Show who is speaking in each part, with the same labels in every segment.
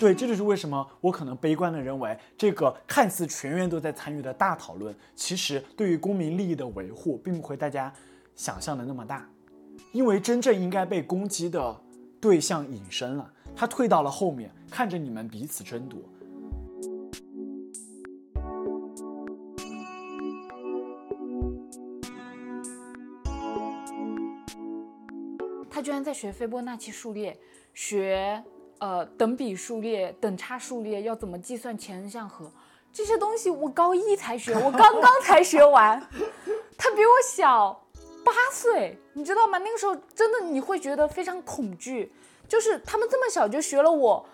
Speaker 1: 对，这就是为什么我可能悲观的认为，这个看似全员都在参与的大讨论，其实对于公民利益的维护，并不会大家想象的那么大，因为真正应该被攻击的对象隐身了，他退到了后面，看着你们彼此争夺。
Speaker 2: 他居然在学斐波那契数列，学呃等比数列、等差数列要怎么计算前项和这些东西，我高一才学，我刚刚才学完。他比我小八岁，你知道吗？那个时候真的你会觉得非常恐惧，就是他们这么小就学了我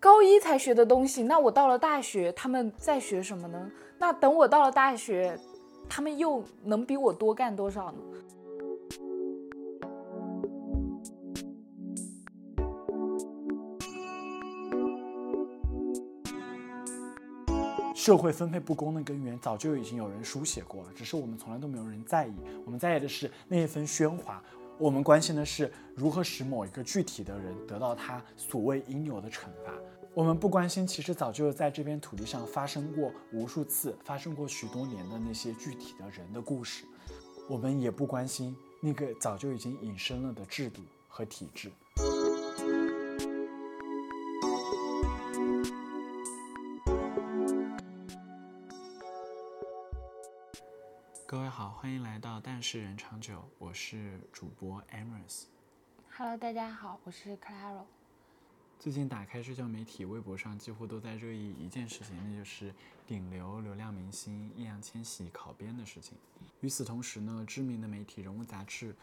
Speaker 2: 高一才学的东西，那我到了大学他们在学什么呢？那等我到了大学，他们又能比我多干多少呢？
Speaker 1: 社会分配不公的根源早就已经有人书写过了，只是我们从来都没有人在意。我们在意的是那一份喧哗，我们关心的是如何使某一个具体的人得到他所谓应有的惩罚。我们不关心，其实早就在这片土地上发生过无数次、发生过许多年的那些具体的人的故事。我们也不关心那个早就已经隐身了的制度和体制。欢迎来到但是人长久，我是主播 Amos。
Speaker 2: Hello，大家好，我是 Claro。
Speaker 1: 最近打开社交媒体，微博上几乎都在热议一件事情，那就是顶流流量明星易烊千玺考编的事情。与此同时呢，知名的媒体《人物》杂志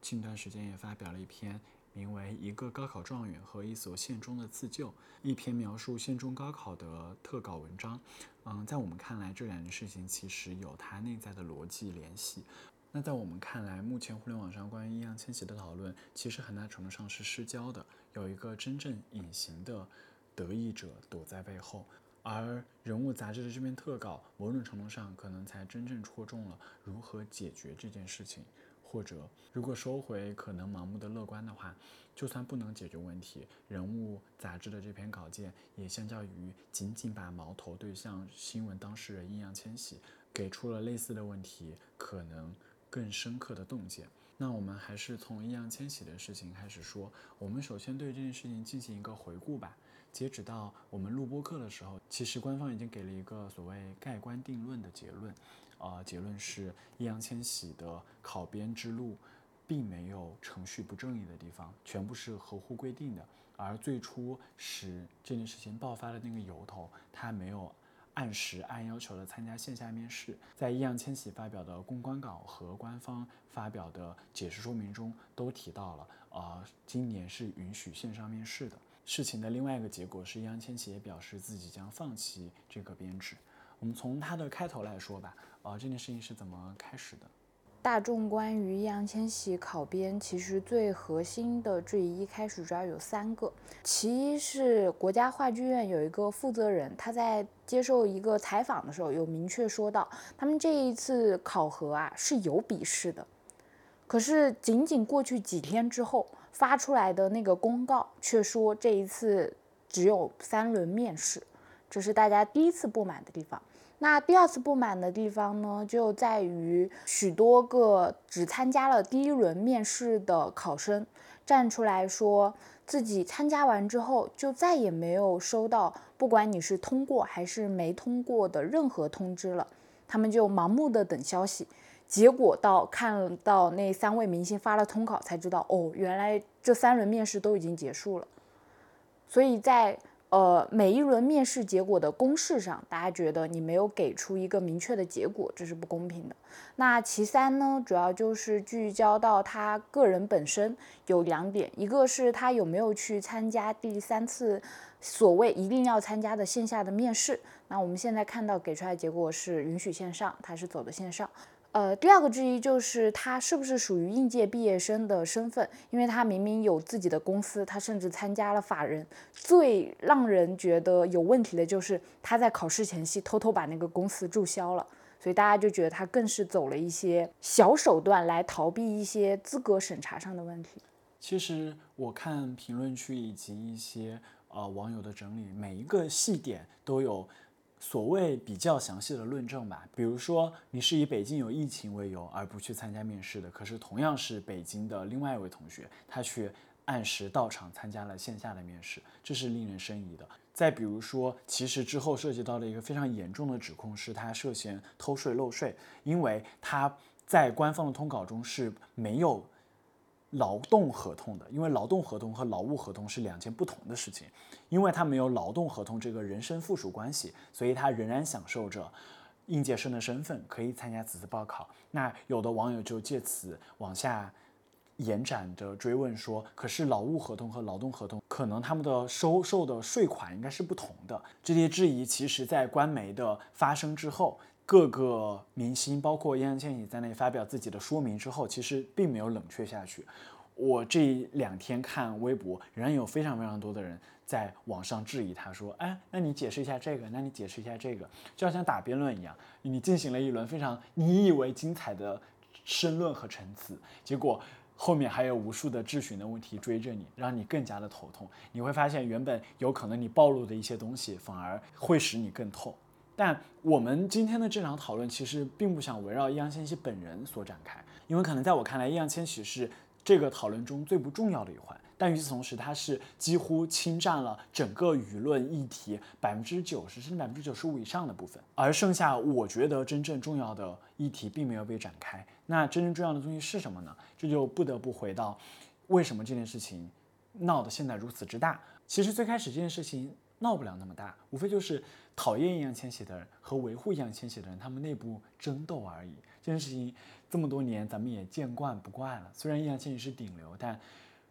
Speaker 1: 近段时间也发表了一篇名为《一个高考状元和一所县中的自救》一篇描述县中高考的特稿文章。嗯，在我们看来，这两件事情其实有它内在的逻辑联系。那在我们看来，目前互联网上关于易烊千玺的讨论，其实很大程度上是失焦的，有一个真正隐形的得益者躲在背后。而人物杂志的这篇特稿，某种程度上可能才真正戳中了如何解决这件事情。或者，如果收回可能盲目的乐观的话，就算不能解决问题，人物杂志的这篇稿件也相较于仅仅把矛头对向新闻当事人易烊千玺，给出了类似的问题可能更深刻的洞见。那我们还是从易烊千玺的事情开始说。我们首先对这件事情进行一个回顾吧。截止到我们录播课的时候，其实官方已经给了一个所谓盖棺定论的结论。呃，结论是易烊千玺的考编之路，并没有程序不正义的地方，全部是合乎规定的。而最初使这件事情爆发的那个由头，他没有按时按要求的参加线下面试。在易烊千玺发表的公关稿和官方发表的解释说明中，都提到了，呃，今年是允许线上面试的。事情的另外一个结果是，易烊千玺也表示自己将放弃这个编制。我们从他的开头来说吧，呃，这件事情是怎么开始的？
Speaker 2: 大众关于易烊千玺考编，其实最核心的质疑一开始主要有三个，其一是国家话剧院有一个负责人，他在接受一个采访的时候有明确说到，他们这一次考核啊是有笔试的，可是仅仅过去几天之后发出来的那个公告却说这一次只有三轮面试，这是大家第一次不满的地方。那第二次不满的地方呢，就在于许多个只参加了第一轮面试的考生站出来说，自己参加完之后就再也没有收到不管你是通过还是没通过的任何通知了，他们就盲目的等消息，结果到看到那三位明星发了通稿才知道，哦，原来这三轮面试都已经结束了，所以在。呃，每一轮面试结果的公示上，大家觉得你没有给出一个明确的结果，这是不公平的。那其三呢，主要就是聚焦到他个人本身有两点，一个是他有没有去参加第三次所谓一定要参加的线下的面试。那我们现在看到给出来结果是允许线上，他是走的线上。呃，第二个质疑就是他是不是属于应届毕业生的身份，因为他明明有自己的公司，他甚至参加了法人。最让人觉得有问题的就是他在考试前夕偷偷把那个公司注销了，所以大家就觉得他更是走了一些小手段来逃避一些资格审查上的问题。
Speaker 1: 其实我看评论区以及一些呃网友的整理，每一个细点都有所谓比较详细的论证吧。比如说，你是以北京有疫情为由而不去参加面试的，可是同样是北京的另外一位同学，他却按时到场参加了线下的面试，这是令人生疑的。再比如说，其实之后涉及到的一个非常严重的指控是他涉嫌偷税漏税，因为他在官方的通稿中是没有劳动合同的，因为劳动合同和劳务合同是两件不同的事情，因为他没有劳动合同这个人身附属关系，所以他仍然享受着应届生的身份，可以参加此次报考。那有的网友就借此往下。延展的追问说：“可是劳务合同和劳动合同，可能他们的收受的税款应该是不同的。”这些质疑，其实在官媒的发生之后，各个明星，包括易烊千玺在内发表自己的说明之后，其实并没有冷却下去。我这两天看微博，仍然有非常非常多的人在网上质疑他，说：“哎，那你解释一下这个，那你解释一下这个，就好像打辩论一样，你进行了一轮非常你以为精彩的申论和陈词，结果。”后面还有无数的质询的问题追着你，让你更加的头痛。你会发现，原本有可能你暴露的一些东西，反而会使你更痛。但我们今天的这场讨论，其实并不想围绕易烊千玺本人所展开，因为可能在我看来，易烊千玺是这个讨论中最不重要的一环。但与此同时，它是几乎侵占了整个舆论议题百分之九十甚至百分之九十五以上的部分，而剩下我觉得真正重要的议题并没有被展开。那真正重要的东西是什么呢？这就不得不回到为什么这件事情闹得现在如此之大。其实最开始这件事情闹不了那么大，无非就是讨厌易烊千玺的人和维护易烊千玺的人他们内部争斗而已。这件事情这么多年咱们也见惯不怪了。虽然易烊千玺是顶流，但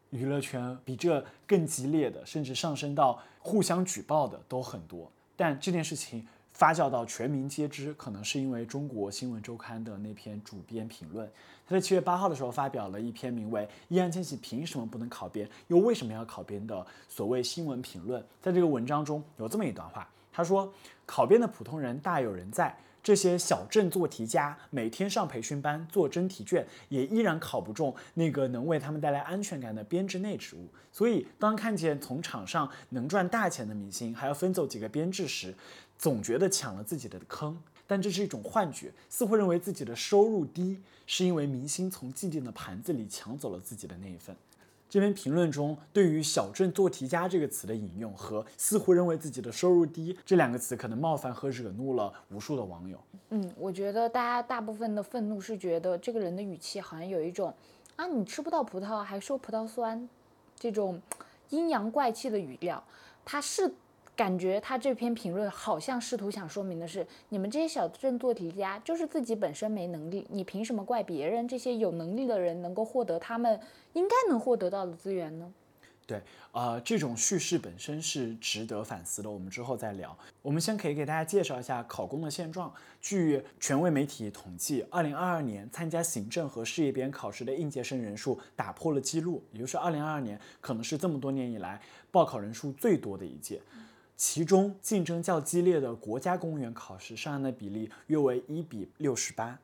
Speaker 1: 娱乐圈比这更激烈的，甚至上升到互相举报的都很多。但这件事情发酵到全民皆知，可能是因为中国新闻周刊的那篇主编评论。他在七月八号的时候发表了一篇名为《易烊千玺凭什么不能考编，又为什么要考编》的所谓新闻评论。在这个文章中有这么一段话，他说：“考编的普通人大有人在。”这些小镇做题家每天上培训班做真题卷，也依然考不中那个能为他们带来安全感的编制内职务。所以，当看见从场上能赚大钱的明星还要分走几个编制时，总觉得抢了自己的坑。但这是一种幻觉，似乎认为自己的收入低，是因为明星从既定的盘子里抢走了自己的那一份。这篇评论中对于“小镇做题家”这个词的引用和似乎认为自己的收入低这两个词，可能冒犯和惹怒了无数的网友。
Speaker 2: 嗯，我觉得大家大部分的愤怒是觉得这个人的语气好像有一种啊，你吃不到葡萄还说葡萄酸，这种阴阳怪气的语调。他是。感觉他这篇评论好像试图想说明的是，你们这些小镇做题家就是自己本身没能力，你凭什么怪别人这些有能力的人能够获得他们应该能获得到的资源呢？
Speaker 1: 对，呃，这种叙事本身是值得反思的，我们之后再聊。我们先可以给大家介绍一下考公的现状。据权威媒体统计，二零二二年参加行政和事业编考试的应届生人数打破了记录，也就是二零二二年可能是这么多年以来报考人数最多的一届。其中竞争较激烈的国家公务员考试上岸的比例约为一比六十八。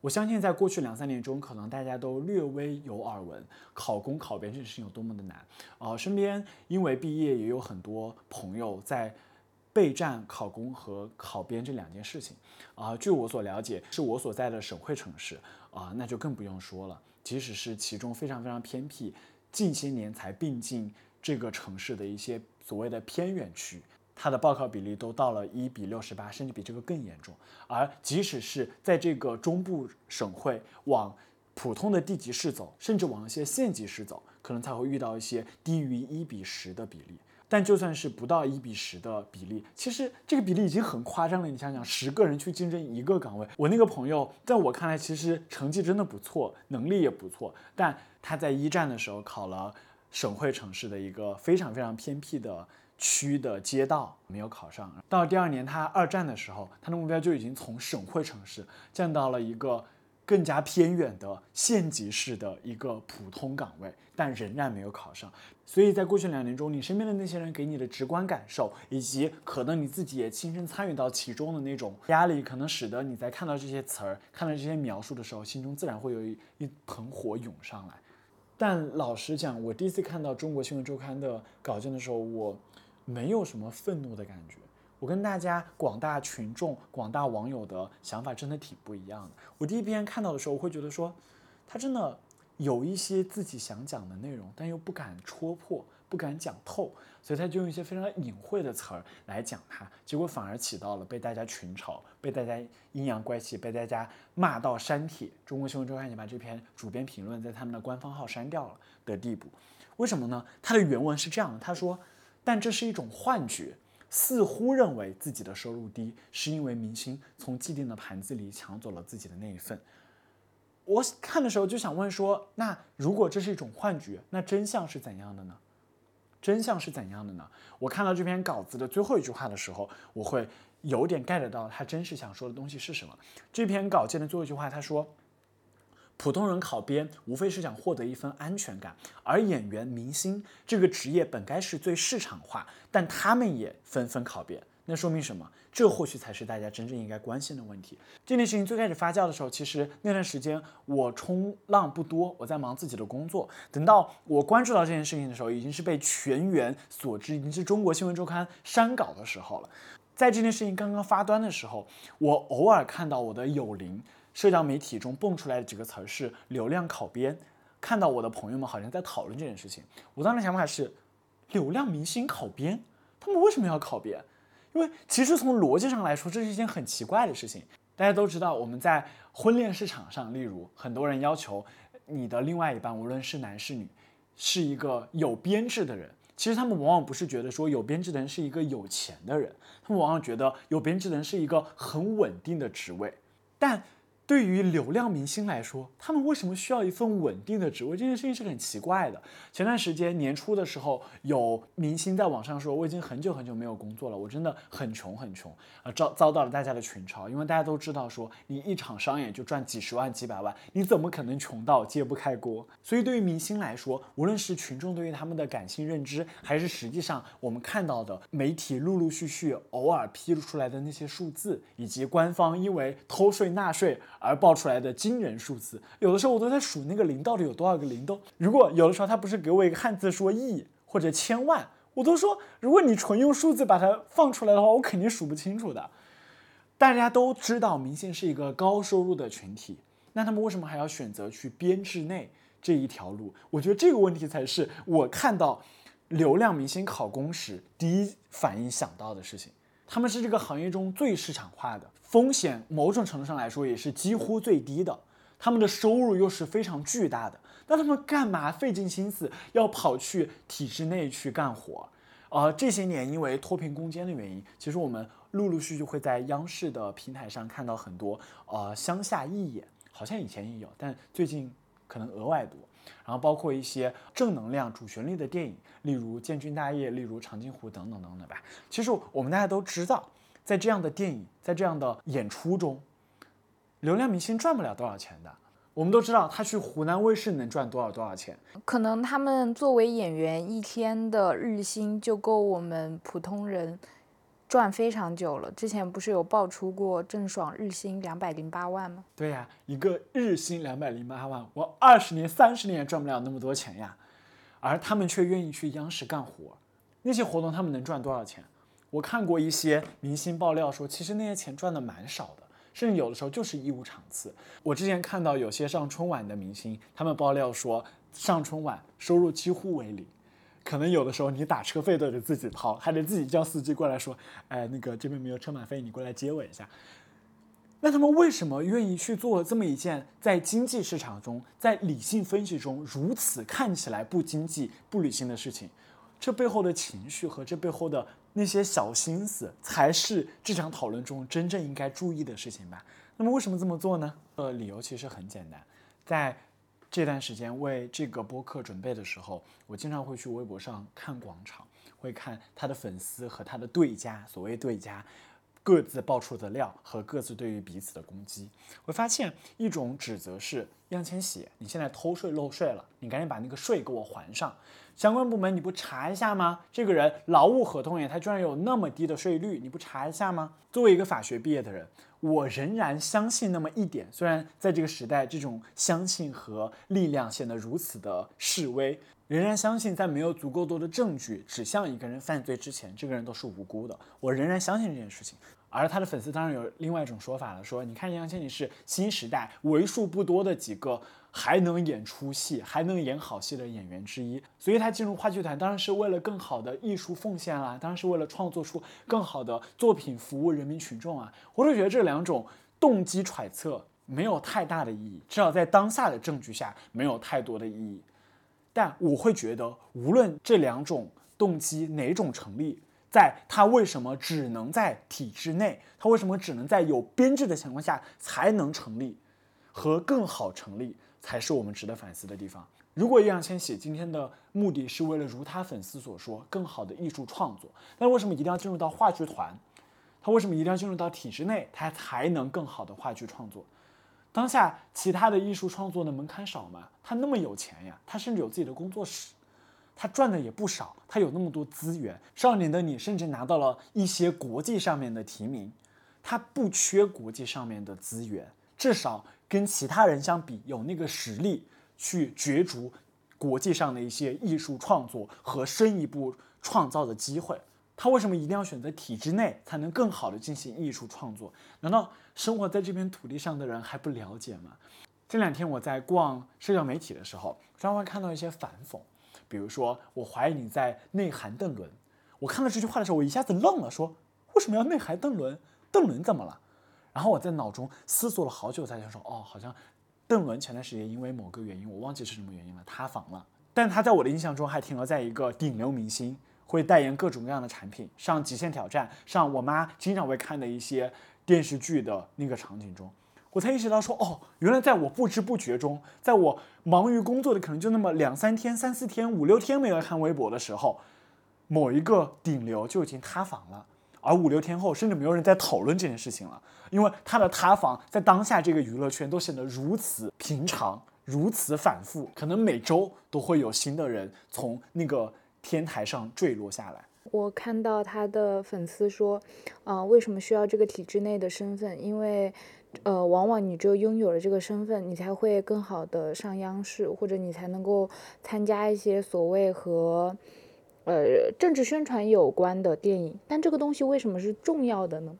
Speaker 1: 我相信在过去两三年中，可能大家都略微有耳闻，考公考编这件事情有多么的难。呃，身边因为毕业也有很多朋友在备战考公和考编这两件事情。啊，据我所了解，是我所在的省会城市啊，那就更不用说了。即使是其中非常非常偏僻，近些年才并进这个城市的一些。所谓的偏远区，它的报考比例都到了一比六十八，甚至比这个更严重。而即使是在这个中部省会往普通的地级市走，甚至往一些县级市走，可能才会遇到一些低于一比十的比例。但就算是不到一比十的比例，其实这个比例已经很夸张了。你想想，十个人去竞争一个岗位，我那个朋友在我看来，其实成绩真的不错，能力也不错，但他在一战的时候考了。省会城市的一个非常非常偏僻的区的街道没有考上，到第二年他二战的时候，他的目标就已经从省会城市降到了一个更加偏远的县级市的一个普通岗位，但仍然没有考上。所以在过去两年中，你身边的那些人给你的直观感受，以及可能你自己也亲身参与到其中的那种压力，可能使得你在看到这些词儿、看到这些描述的时候，心中自然会有一一盆火涌上来。但老实讲，我第一次看到《中国新闻周刊》的稿件的时候，我没有什么愤怒的感觉。我跟大家广大群众、广大网友的想法真的挺不一样的。我第一遍看到的时候，我会觉得说，他真的有一些自己想讲的内容，但又不敢戳破，不敢讲透，所以他就用一些非常隐晦的词儿来讲它，结果反而起到了被大家群嘲、被大家阴阳怪气、被大家骂到删帖。中国新闻周刊已经把这篇主编评论在他们的官方号删掉了的地步。为什么呢？他的原文是这样的，他说：“但这是一种幻觉。”似乎认为自己的收入低，是因为明星从既定的盘子里抢走了自己的那一份。我看的时候就想问说，那如果这是一种幻觉，那真相是怎样的呢？真相是怎样的呢？我看到这篇稿子的最后一句话的时候，我会有点 get 到他真实想说的东西是什么。这篇稿件的最后一句话，他说。普通人考编无非是想获得一份安全感，而演员、明星这个职业本该是最市场化，但他们也纷纷考编，那说明什么？这或许才是大家真正应该关心的问题。这件事情最开始发酵的时候，其实那段时间我冲浪不多，我在忙自己的工作。等到我关注到这件事情的时候，已经是被全员所知，已经是中国新闻周刊删稿的时候了。在这件事情刚刚发端的时候，我偶尔看到我的友邻。社交媒体中蹦出来的几个词儿是“流量考编”，看到我的朋友们好像在讨论这件事情，我当时想法是：流量明星考编，他们为什么要考编？因为其实从逻辑上来说，这是一件很奇怪的事情。大家都知道，我们在婚恋市场上，例如很多人要求你的另外一半，无论是男是女，是一个有编制的人。其实他们往往不是觉得说有编制的人是一个有钱的人，他们往往觉得有编制的人是一个很稳定的职位，但。对于流量明星来说，他们为什么需要一份稳定的职位？这件事情是很奇怪的。前段时间年初的时候，有明星在网上说：“我已经很久很久没有工作了，我真的很穷很穷。”啊，遭遭到了大家的群嘲，因为大家都知道说，你一场商演就赚几十万几百万，你怎么可能穷到揭不开锅？所以对于明星来说，无论是群众对于他们的感性认知，还是实际上我们看到的媒体陆陆续续偶尔披露出来的那些数字，以及官方因为偷税纳税。而爆出来的惊人数字，有的时候我都在数那个零到底有多少个零都。如果有的时候他不是给我一个汉字说亿或者千万，我都说，如果你纯用数字把它放出来的话，我肯定数不清楚的。大家都知道明星是一个高收入的群体，那他们为什么还要选择去编制内这一条路？我觉得这个问题才是我看到流量明星考公时第一反应想到的事情。他们是这个行业中最市场化的。风险某种程度上来说也是几乎最低的，他们的收入又是非常巨大的，那他们干嘛费尽心思要跑去体制内去干活？呃，这些年因为脱贫攻坚的原因，其实我们陆陆续续会在央视的平台上看到很多呃乡下义演，好像以前也有，但最近可能额外多。然后包括一些正能量主旋律的电影，例如《建军大业》，例如《长津湖》等等等等吧。其实我们大家都知道。在这样的电影，在这样的演出中，流量明星赚不了多少钱的。我们都知道，他去湖南卫视能赚多少多少钱？
Speaker 2: 可能他们作为演员，一天的日薪就够我们普通人赚非常久了。之前不是有爆出过郑爽日薪两百零八万吗？
Speaker 1: 对呀，一个日薪两百零八万，我二十年、三十年也赚不了那么多钱呀。而他们却愿意去央视干活，那些活动他们能赚多少钱？我看过一些明星爆料说，其实那些钱赚的蛮少的，甚至有的时候就是义务场次。我之前看到有些上春晚的明星，他们爆料说上春晚收入几乎为零，可能有的时候你打车费都得自己掏，还得自己叫司机过来说，哎，那个这边没有车马费，你过来接我一下。那他们为什么愿意去做这么一件在经济市场中，在理性分析中如此看起来不经济、不理性的事情？这背后的情绪和这背后的。那些小心思才是这场讨论中真正应该注意的事情吧。那么为什么这么做呢？呃，理由其实很简单，在这段时间为这个播客准备的时候，我经常会去微博上看广场，会看他的粉丝和他的对家，所谓对家。各自爆出的料和各自对于彼此的攻击，会发现一种指责是易烊千玺，你现在偷税漏税了，你赶紧把那个税给我还上。相关部门你不查一下吗？这个人劳务合同也他居然有那么低的税率，你不查一下吗？作为一个法学毕业的人，我仍然相信那么一点。虽然在这个时代，这种相信和力量显得如此的示威，仍然相信在没有足够多的证据指向一个人犯罪之前，这个人都是无辜的。我仍然相信这件事情。而他的粉丝当然有另外一种说法了，说你看易烊千玺是新时代为数不多的几个还能演出戏、还能演好戏的演员之一，所以他进入话剧团当然是为了更好的艺术奉献啦，当然是为了创作出更好的作品服务人民群众啊。我就觉得这两种动机揣测没有太大的意义，至少在当下的证据下没有太多的意义。但我会觉得，无论这两种动机哪种成立。在他为什么只能在体制内？他为什么只能在有编制的情况下才能成立？和更好成立才是我们值得反思的地方。如果易烊千玺今天的目的是为了如他粉丝所说更好的艺术创作，那为什么一定要进入到话剧团？他为什么一定要进入到体制内，他才能更好的话剧创作？当下其他的艺术创作的门槛少吗？他那么有钱呀，他甚至有自己的工作室。他赚的也不少，他有那么多资源。少年的你甚至拿到了一些国际上面的提名，他不缺国际上面的资源，至少跟其他人相比，有那个实力去角逐国际上的一些艺术创作和深一步创造的机会。他为什么一定要选择体制内才能更好的进行艺术创作？难道生活在这片土地上的人还不了解吗？这两天我在逛社交媒体的时候，常常会看到一些反讽。比如说，我怀疑你在内涵邓伦。我看到这句话的时候，我一下子愣了，说为什么要内涵邓伦？邓伦怎么了？然后我在脑中思索了好久，才想说，哦，好像邓伦前段时间因为某个原因，我忘记是什么原因了，塌房了。但他在我的印象中还停留在一个顶流明星，会代言各种各样的产品，上《极限挑战》，上我妈经常会看的一些电视剧的那个场景中。我才意识到说，哦，原来在我不知不觉中，在我忙于工作的可能就那么两三天、三四天、五六天没有看微博的时候，某一个顶流就已经塌房了，而五六天后，甚至没有人在讨论这件事情了，因为他的塌房在当下这个娱乐圈都显得如此平常、如此反复，可能每周都会有新的人从那个天台上坠落下来。
Speaker 2: 我看到他的粉丝说，啊，为什么需要这个体制内的身份？因为。呃，往往你只有拥有了这个身份，你才会更好的上央视，或者你才能够参加一些所谓和呃政治宣传有关的电影。但这个东西为什么是重要的呢？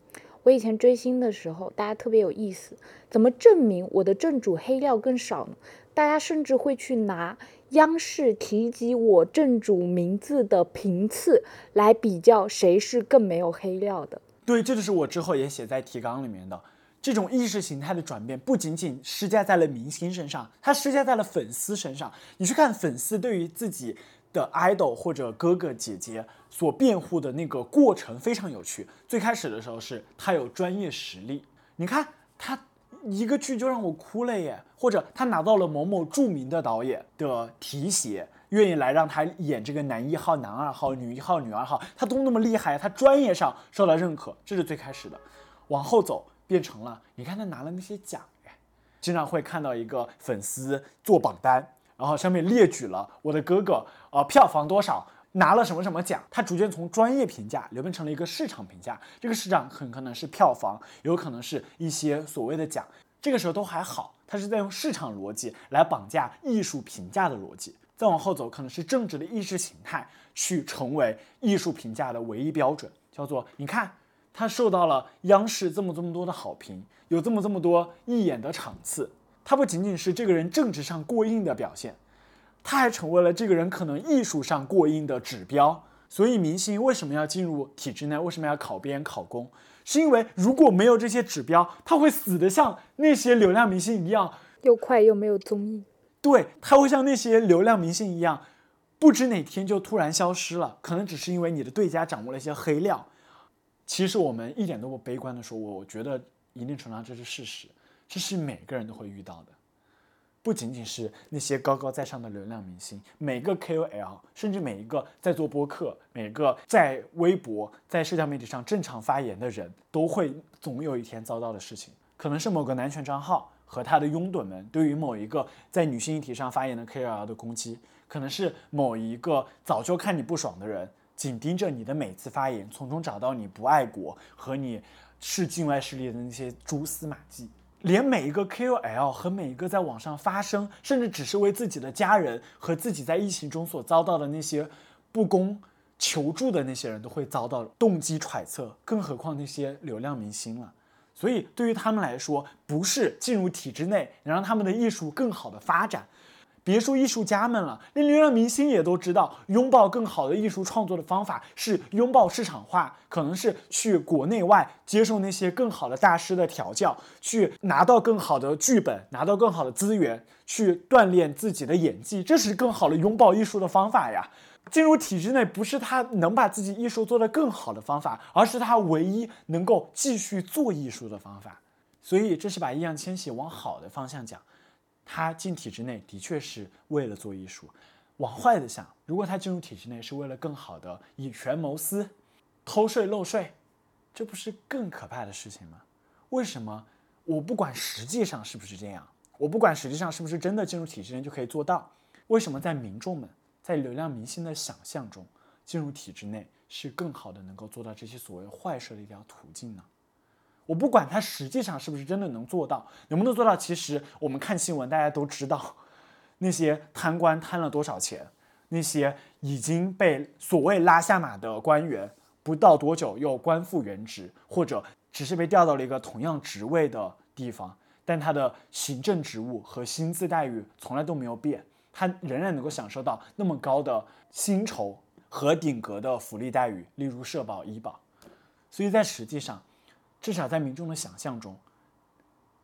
Speaker 2: 我以前追星的时候，大家特别有意思，怎么证明我的正主黑料更少呢？大家甚至会去拿央视提及我正主名字的频次来比较谁是更没有黑料的。
Speaker 1: 对，这就是我之后也写在提纲里面的。这种意识形态的转变不仅仅施加在了明星身上，它施加在了粉丝身上。你去看粉丝对于自己的 idol 或者哥哥姐姐所辩护的那个过程非常有趣。最开始的时候是他有专业实力，你看他一个剧就让我哭了耶，或者他拿到了某某著名的导演的提携，愿意来让他演这个男一号、男二号、女一号、女二号，他都那么厉害，他专业上受到认可，这是最开始的。往后走。变成了，你看他拿了那些奖，哎，经常会看到一个粉丝做榜单，然后上面列举了我的哥哥，呃，票房多少，拿了什么什么奖，他逐渐从专业评价流变成了一个市场评价，这个市场很可能是票房，有可能是一些所谓的奖，这个时候都还好，他是在用市场逻辑来绑架艺术评价的逻辑，再往后走，可能是政治的意识形态去成为艺术评价的唯一标准，叫做你看。他受到了央视这么这么多的好评，有这么这么多义演的场次。他不仅仅是这个人政治上过硬的表现，他还成为了这个人可能艺术上过硬的指标。所以，明星为什么要进入体制内？为什么要考编考公？是因为如果没有这些指标，他会死得像那些流量明星一样，
Speaker 2: 又快又没有综艺。
Speaker 1: 对，他会像那些流量明星一样，不知哪天就突然消失了。可能只是因为你的对家掌握了一些黑料。其实我们一点都不悲观的说，我我觉得一定程度上这是事实，这是每个人都会遇到的，不仅仅是那些高高在上的流量明星，每个 KOL，甚至每一个在做播客、每个在微博、在社交媒体上正常发言的人，都会总有一天遭到的事情，可能是某个男权账号和他的拥趸们对于某一个在女性议题上发言的 KOL 的攻击，可能是某一个早就看你不爽的人。紧盯着你的每次发言，从中找到你不爱国和你是境外势力的那些蛛丝马迹，连每一个 KOL 和每一个在网上发声，甚至只是为自己的家人和自己在疫情中所遭到的那些不公求助的那些人都会遭到动机揣测，更何况那些流量明星了。所以对于他们来说，不是进入体制内能让他们的艺术更好的发展。别说艺术家们了，连流量明星也都知道，拥抱更好的艺术创作的方法是拥抱市场化，可能是去国内外接受那些更好的大师的调教，去拿到更好的剧本，拿到更好的资源，去锻炼自己的演技，这是更好的拥抱艺术的方法呀。进入体制内不是他能把自己艺术做得更好的方法，而是他唯一能够继续做艺术的方法。所以这是把易烊千玺往好的方向讲。他进体制内的确是为了做艺术，往坏的想，如果他进入体制内是为了更好的以权谋私、偷税漏税，这不是更可怕的事情吗？为什么我不管实际上是不是这样，我不管实际上是不是真的进入体制内就可以做到？为什么在民众们、在流量明星的想象中，进入体制内是更好的能够做到这些所谓坏事的一条途径呢？我不管他实际上是不是真的能做到，能不能做到？其实我们看新闻，大家都知道，那些贪官贪了多少钱，那些已经被所谓拉下马的官员，不到多久又官复原职，或者只是被调到了一个同样职位的地方，但他的行政职务和薪资待遇从来都没有变，他仍然能够享受到那么高的薪酬和顶格的福利待遇，例如社保、医保。所以在实际上。至少在民众的想象中，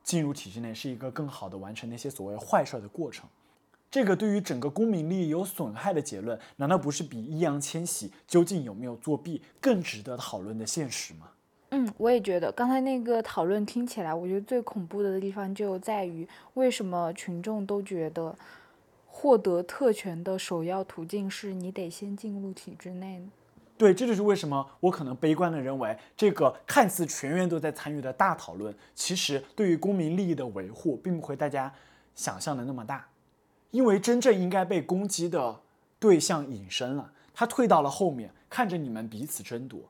Speaker 1: 进入体制内是一个更好的完成那些所谓坏事的过程。这个对于整个公民利益有损害的结论，难道不是比易烊千玺究竟有没有作弊更值得讨论的现实吗？
Speaker 2: 嗯，我也觉得。刚才那个讨论听起来，我觉得最恐怖的地方就在于，为什么群众都觉得获得特权的首要途径是你得先进入体制内？
Speaker 1: 对，这就是为什么我可能悲观的认为，这个看似全员都在参与的大讨论，其实对于公民利益的维护，并不会大家想象的那么大，因为真正应该被攻击的对象隐身了，他退到了后面，看着你们彼此争夺。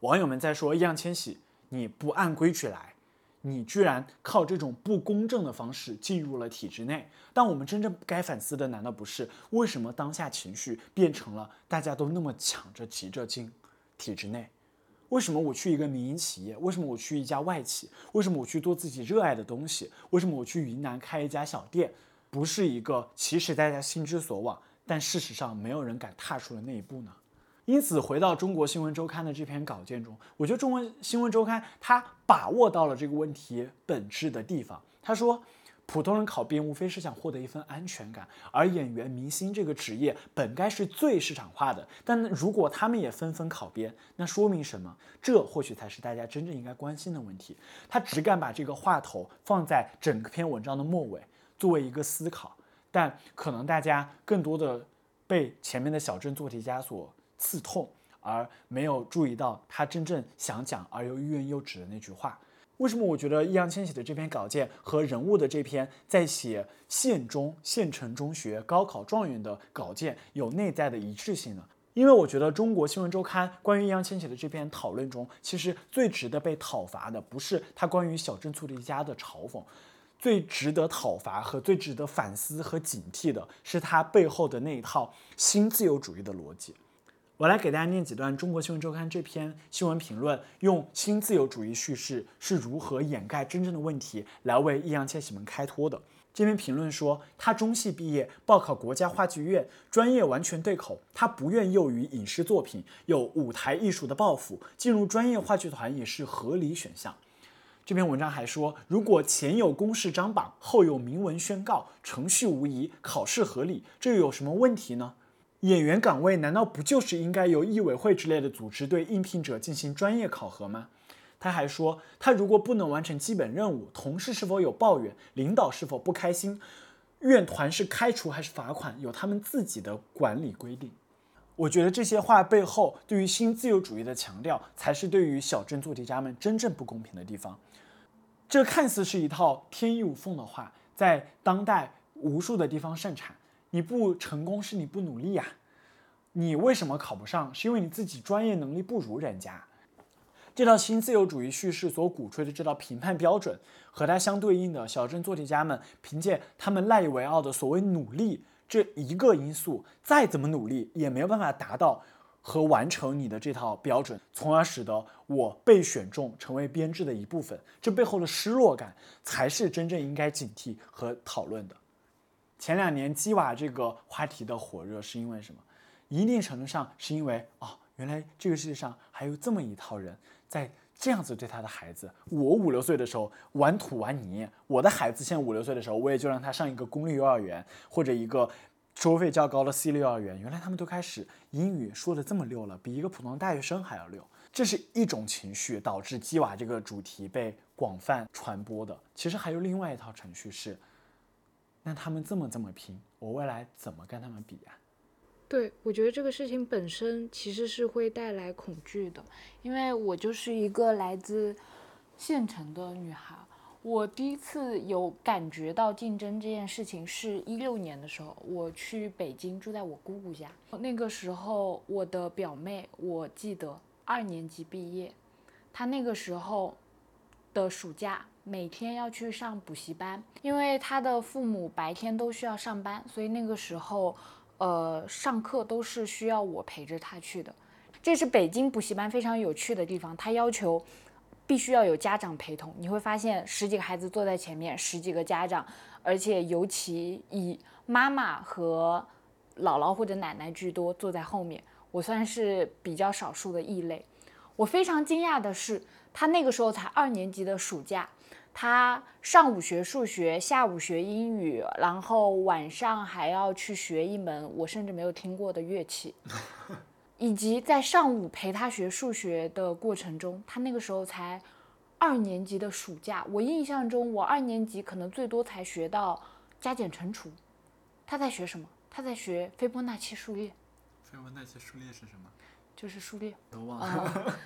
Speaker 1: 网友们在说易烊千玺，你不按规矩来。你居然靠这种不公正的方式进入了体制内，但我们真正该反思的，难道不是为什么当下情绪变成了大家都那么抢着急着进体制内？为什么我去一个民营企业？为什么我去一家外企？为什么我去做自己热爱的东西？为什么我去云南开一家小店？不是一个其实大家心之所往，但事实上没有人敢踏出的那一步呢？因此，回到中国新闻周刊的这篇稿件中，我觉得中国新闻周刊他把握到了这个问题本质的地方。他说，普通人考编无非是想获得一份安全感，而演员、明星这个职业本该是最市场化的。但如果他们也纷纷考编，那说明什么？这或许才是大家真正应该关心的问题。他只敢把这个话头放在整篇文章的末尾，作为一个思考。但可能大家更多的被前面的小镇做题家所。刺痛，而没有注意到他真正想讲而又欲言又止的那句话。为什么我觉得易烊千玺的这篇稿件和人物的这篇在写县中县城中学高考状元的稿件有内在的一致性呢？因为我觉得中国新闻周刊关于易烊千玺的这篇讨论中，其实最值得被讨伐的不是他关于小镇做题家的嘲讽，最值得讨伐和最值得反思和警惕的是他背后的那一套新自由主义的逻辑。我来给大家念几段《中国新闻周刊》这篇新闻评论，用新自由主义叙事是如何掩盖真正的问题，来为易烊千玺们开脱的。这篇评论说，他中戏毕业，报考国家话剧院，专业完全对口。他不愿囿于影视作品，有舞台艺术的抱负，进入专业话剧团也是合理选项。这篇文章还说，如果前有公示张榜，后有明文宣告，程序无疑，考试合理，这又有什么问题呢？演员岗位难道不就是应该由艺委会之类的组织对应聘者进行专业考核吗？他还说，他如果不能完成基本任务，同事是否有抱怨，领导是否不开心，院团是开除还是罚款，有他们自己的管理规定。我觉得这些话背后对于新自由主义的强调，才是对于小镇做题家们真正不公平的地方。这看似是一套天衣无缝的话，在当代无数的地方盛产。你不成功是你不努力呀，你为什么考不上？是因为你自己专业能力不如人家。这套新自由主义叙事所鼓吹的这套评判标准，和它相对应的小镇做题家们凭借他们赖以为傲的所谓努力这一个因素，再怎么努力也没有办法达到和完成你的这套标准，从而使得我被选中成为编制的一部分。这背后的失落感，才是真正应该警惕和讨论的。前两年鸡娃这个话题的火热是因为什么？一定程度上是因为哦，原来这个世界上还有这么一套人在这样子对他的孩子。我五六岁的时候玩土玩泥，我的孩子现在五六岁的时候，我也就让他上一个公立幼儿园或者一个收费较高的私立幼儿园。原来他们都开始英语说的这么溜了，比一个普通大学生还要溜。这是一种情绪导致鸡娃这个主题被广泛传播的。其实还有另外一套程序是。那他们这么这么拼，我未来怎么跟他们比呀？
Speaker 2: 对，我觉得这个事情本身其实是会带来恐惧的，因为我就是一个来自县城的女孩。我第一次有感觉到竞争这件事情，是一六年的时候，我去北京住在我姑姑家。那个时候，我的表妹，我记得二年级毕业，她那个时候的暑假。每天要去上补习班，因为他的父母白天都需要上班，所以那个时候，呃，上课都是需要我陪着他去的。这是北京补习班非常有趣的地方，他要求必须要有家长陪同。你会发现十几个孩子坐在前面，十几个家长，而且尤其以妈妈和姥姥或者奶奶居多，坐在后面。我算是比较少数的异类。我非常惊讶的是，他那个时候才二年级的暑假。他上午学数学，下午学英语，然后晚上还要去学一门我甚至没有听过的乐器，以及在上午陪他学数学的过程中，他那个时候才二年级的暑假。我印象中，我二年级可能最多才学到加减乘除。他在学什么？他在学斐波那契数列。
Speaker 1: 斐波那契数列是什么？
Speaker 2: 就是数列。
Speaker 1: 都忘了。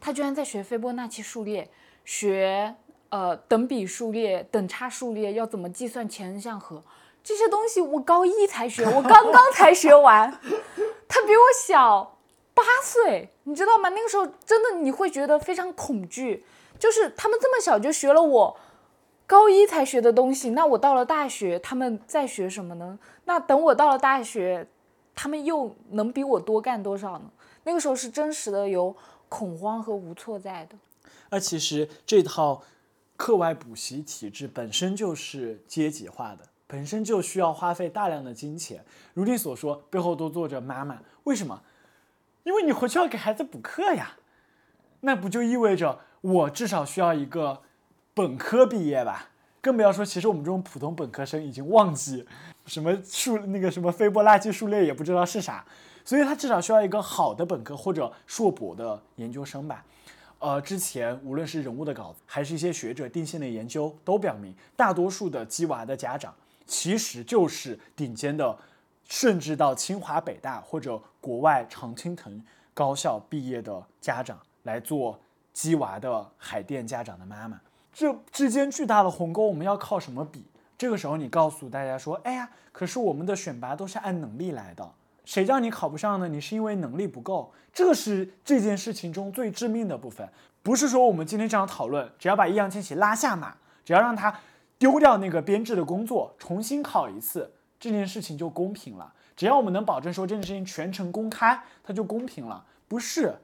Speaker 2: 他居然在学斐波那契数列，学。呃，等比数列、等差数列要怎么计算前横向和这些东西，我高一才学，我刚刚才学完。他比我小八岁，你知道吗？那个时候真的你会觉得非常恐惧，就是他们这么小就学了我高一才学的东西，那我到了大学，他们在学什么呢？那等我到了大学，他们又能比我多干多少呢？那个时候是真实的有恐慌和无措在的。
Speaker 1: 那其实这套。课外补习体制本身就是阶级化的，本身就需要花费大量的金钱。如你所说，背后都坐着妈妈。为什么？因为你回去要给孩子补课呀。那不就意味着我至少需要一个本科毕业吧？更不要说，其实我们这种普通本科生已经忘记什么数那个什么斐波那契数列也不知道是啥，所以他至少需要一个好的本科或者硕博的研究生吧。呃，之前无论是人物的稿子，还是一些学者定性的研究，都表明，大多数的鸡娃的家长其实就是顶尖的，甚至到清华、北大或者国外常青藤高校毕业的家长来做鸡娃的海淀家长的妈妈。这之间巨大的鸿沟，我们要靠什么比？这个时候，你告诉大家说，哎呀，可是我们的选拔都是按能力来的。谁叫你考不上呢？你是因为能力不够，这是这件事情中最致命的部分。不是说我们今天这样讨论，只要把易烊千玺拉下马，只要让他丢掉那个编制的工作，重新考一次，这件事情就公平了。只要我们能保证说这件事情全程公开，它就公平了。不是，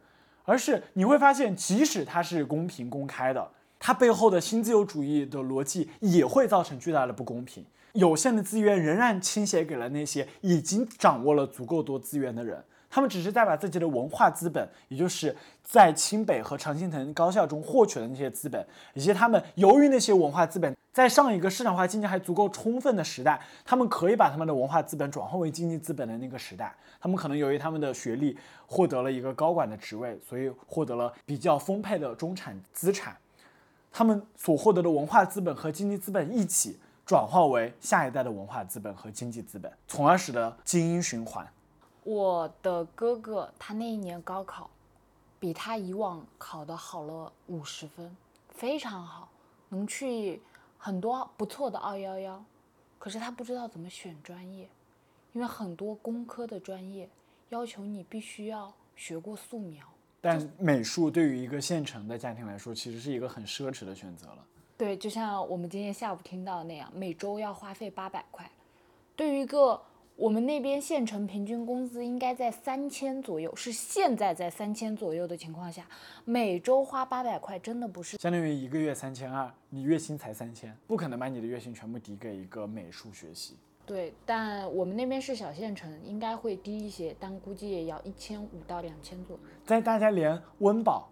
Speaker 1: 而是你会发现，即使它是公平公开的，它背后的新自由主义的逻辑也会造成巨大的不公平。有限的资源仍然倾斜给了那些已经掌握了足够多资源的人，他们只是在把自己的文化资本，也就是在清北和常青藤高校中获取的那些资本，以及他们由于那些文化资本在上一个市场化经济还足够充分的时代，他们可以把他们的文化资本转化为经济资本的那个时代，他们可能由于他们的学历获得了一个高管的职位，所以获得了比较丰沛的中产资产，他们所获得的文化资本和经济资本一起。转化为下一代的文化资本和经济资本，从而使得精英循环。
Speaker 2: 我的哥哥他那一年高考，比他以往考的好了五十分，非常好，能去很多不错的二幺幺。可是他不知道怎么选专业，因为很多工科的专业要求你必须要学过素描，
Speaker 1: 但美术对于一个县城的家庭来说，其实是一个很奢侈的选择了。
Speaker 2: 对，就像我们今天下午听到的那样，每周要花费八百块，对于一个我们那边县城平均工资应该在三千左右，是现在在三千左右的情况下，每周花八百块真的不是。
Speaker 1: 相当于一个月三千二，你月薪才三千，不可能把你的月薪全部抵给一个美术学习。
Speaker 2: 对，但我们那边是小县城，应该会低一些，但估计也要一千五到两千左右。
Speaker 1: 在大家连温饱、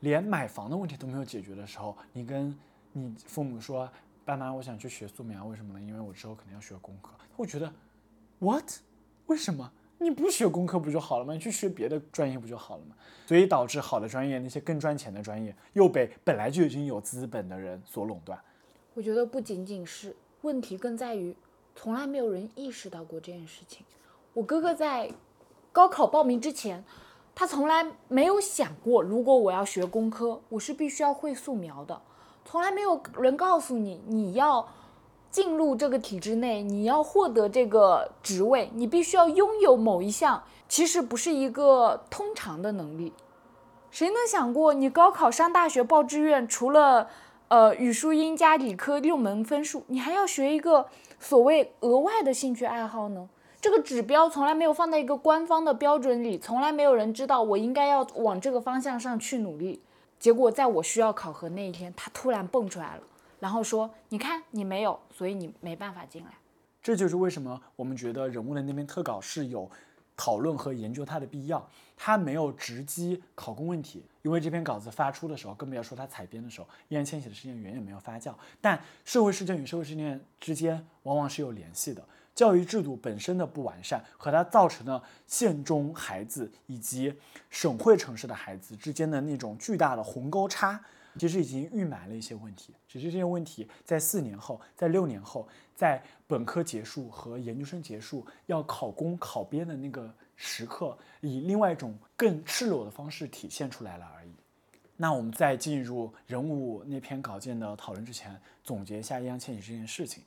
Speaker 1: 连买房的问题都没有解决的时候，你跟你父母说：“爸妈，我想去学素描，为什么呢？因为我之后肯定要学功课。”会觉得，what？为什么？你不学工科不就好了吗？你去学别的专业不就好了吗？所以导致好的专业，那些更赚钱的专业，又被本来就已经有资本的人所垄断。
Speaker 2: 我觉得不仅仅是问题，更在于从来没有人意识到过这件事情。我哥哥在高考报名之前，他从来没有想过，如果我要学工科，我是必须要会素描的。从来没有人告诉你，你要进入这个体制内，你要获得这个职位，你必须要拥有某一项，其实不是一个通常的能力。谁能想过，你高考上大学报志愿，除了呃语数英加理科六门分数，你还要学一个所谓额外的兴趣爱好呢？这个指标从来没有放在一个官方的标准里，从来没有人知道我应该要往这个方向上去努力。结果在我需要考核那一天，他突然蹦出来了，然后说：“你看你没有，所以你没办法进来。”
Speaker 1: 这就是为什么我们觉得人物的那篇特稿是有讨论和研究它的必要。他没有直击考公问题，因为这篇稿子发出的时候，更不要说他采编的时候，易烊千玺的事件远远没有发酵。但社会事件与社会事件之间往往是有联系的。教育制度本身的不完善，和它造成的县中孩子以及省会城市的孩子之间的那种巨大的鸿沟差，其实已经预埋了一些问题。只是这些问题在四年后、在六年后、在本科结束和研究生结束要考公考编的那个时刻，以另外一种更赤裸的方式体现出来了而已。那我们在进入人物那篇稿件的讨论之前，总结一下易烊千玺这件事情。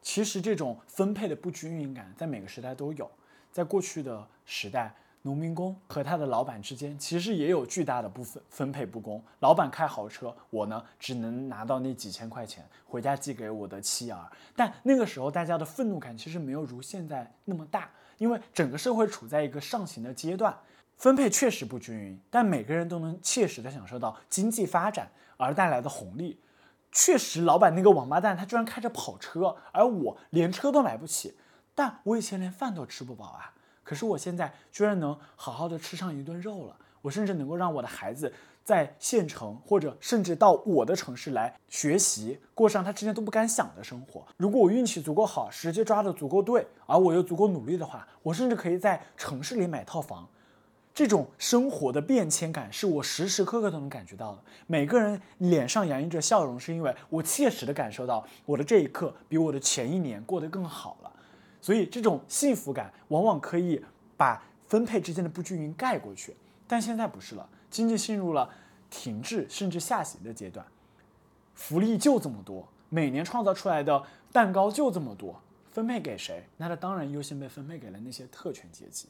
Speaker 1: 其实这种分配的不均匀感在每个时代都有，在过去的时代，农民工和他的老板之间其实也有巨大的不分分配不公。老板开豪车，我呢只能拿到那几千块钱回家寄给我的妻儿。但那个时候大家的愤怒感其实没有如现在那么大，因为整个社会处在一个上行的阶段，分配确实不均匀，但每个人都能切实的享受到经济发展而带来的红利。确实，老板那个王八蛋，他居然开着跑车，而我连车都买不起。但我以前连饭都吃不饱啊，可是我现在居然能好好的吃上一顿肉了。我甚至能够让我的孩子在县城，或者甚至到我的城市来学习，过上他之前都不敢想的生活。如果我运气足够好，时机抓得足够对，而我又足够努力的话，我甚至可以在城市里买套房。这种生活的变迁感是我时时刻刻都能感觉到的。每个人脸上洋溢着笑容，是因为我切实的感受到我的这一刻比我的前一年过得更好了。所以这种幸福感往往可以把分配之间的不均匀盖过去。但现在不是了，经济进入了停滞甚至下行的阶段，福利就这么多，每年创造出来的蛋糕就这么多，分配给谁？那它当然优先被分配给了那些特权阶级。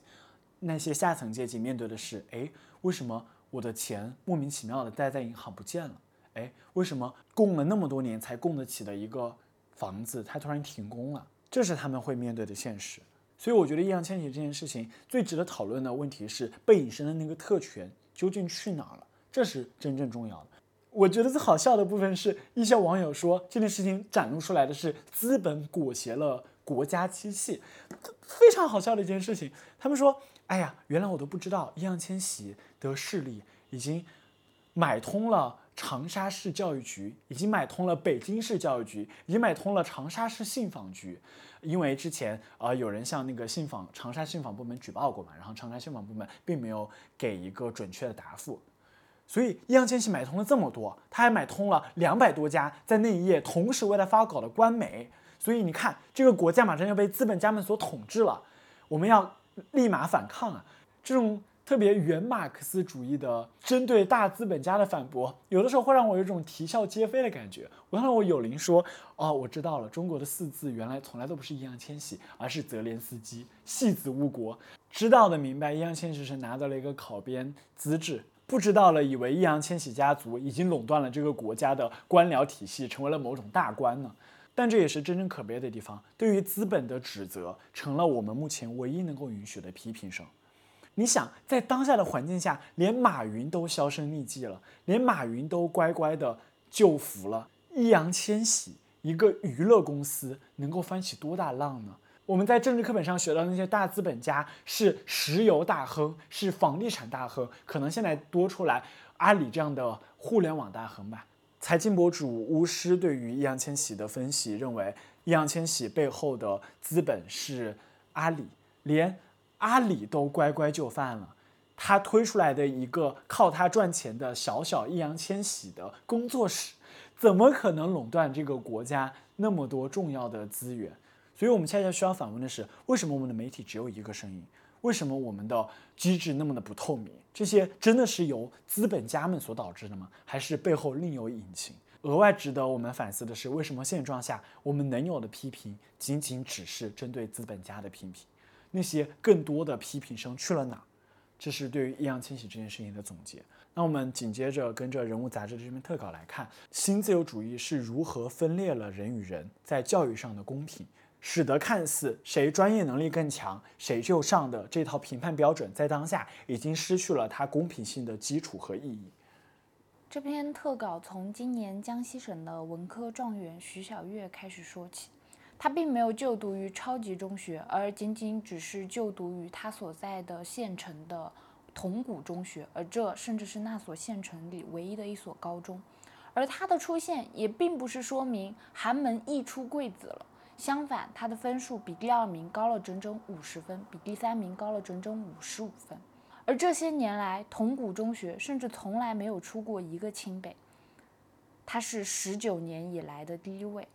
Speaker 1: 那些下层阶级面对的是：哎，为什么我的钱莫名其妙的待在银行不见了？哎，为什么供了那么多年才供得起的一个房子，它突然停工了？这是他们会面对的现实。所以，我觉得易烊千玺这件事情最值得讨论的问题是，被隐身的那个特权究竟去哪儿了？这是真正重要的。我觉得最好笑的部分是，一些网友说这件事情展露出来的是资本裹挟了国家机器，非常好笑的一件事情。他们说。哎呀，原来我都不知道，易烊千玺的势力已经买通了长沙市教育局，已经买通了北京市教育局，已经买通了长沙市信访局。因为之前啊，有人向那个信访长沙信访部门举报过嘛，然后长沙信访部门并没有给一个准确的答复。所以易烊千玺买通了这么多，他还买通了两百多家在那一页同时为他发稿的官媒。所以你看，这个国家马上要被资本家们所统治了，我们要。立马反抗啊！这种特别原马克思主义的针对大资本家的反驳，有的时候会让我有一种啼笑皆非的感觉。我让我有灵说：“哦，我知道了，中国的四字原来从来都不是易烊千玺，而是泽连斯基，戏子误国。”知道的明白，易烊千玺是拿到了一个考编资质，不知道了，以为易烊千玺家族已经垄断了这个国家的官僚体系，成为了某种大官呢。但这也是真正可悲的地方，对于资本的指责，成了我们目前唯一能够允许的批评声。你想，在当下的环境下，连马云都销声匿迹了，连马云都乖乖的就服了，易烊千玺一个娱乐公司能够翻起多大浪呢？我们在政治课本上学到那些大资本家是石油大亨，是房地产大亨，可能现在多出来阿里这样的互联网大亨吧。财经博主巫师对于易烊千玺的分析认为，易烊千玺背后的资本是阿里，连。阿里都乖乖就范了，他推出来的一个靠他赚钱的小小易烊千玺的工作室，怎么可能垄断这个国家那么多重要的资源？所以，我们恰恰需要反问的是：为什么我们的媒体只有一个声音？为什么我们的机制那么的不透明？这些真的是由资本家们所导致的吗？还是背后另有隐情？额外值得我们反思的是，为什么现状下我们能有的批评，仅仅只是针对资本家的批评？那些更多的批评声去了哪？这是对于易烊千玺这件事情的总结。那我们紧接着跟着《人物》杂志这篇特稿来看，新自由主义是如何分裂了人与人在教育上的公平，使得看似谁专业能力更强谁就上的这套评判标准，在当下已经失去了它公平性的基础和意义。
Speaker 2: 这篇特稿从今年江西省的文科状元徐小月开始说起。他并没有就读于超级中学，而仅仅只是就读于他所在的县城的铜鼓中学，而这甚至是那所县城里唯一的一所高中。而他的出现也并不是说明寒门溢出贵子了，相反，他的分数比第二名高了整整五十分，比第三名高了整整五十五分。而这些年来，铜鼓中学甚至从来没有出过一个清北，他是十九年以来的第一位。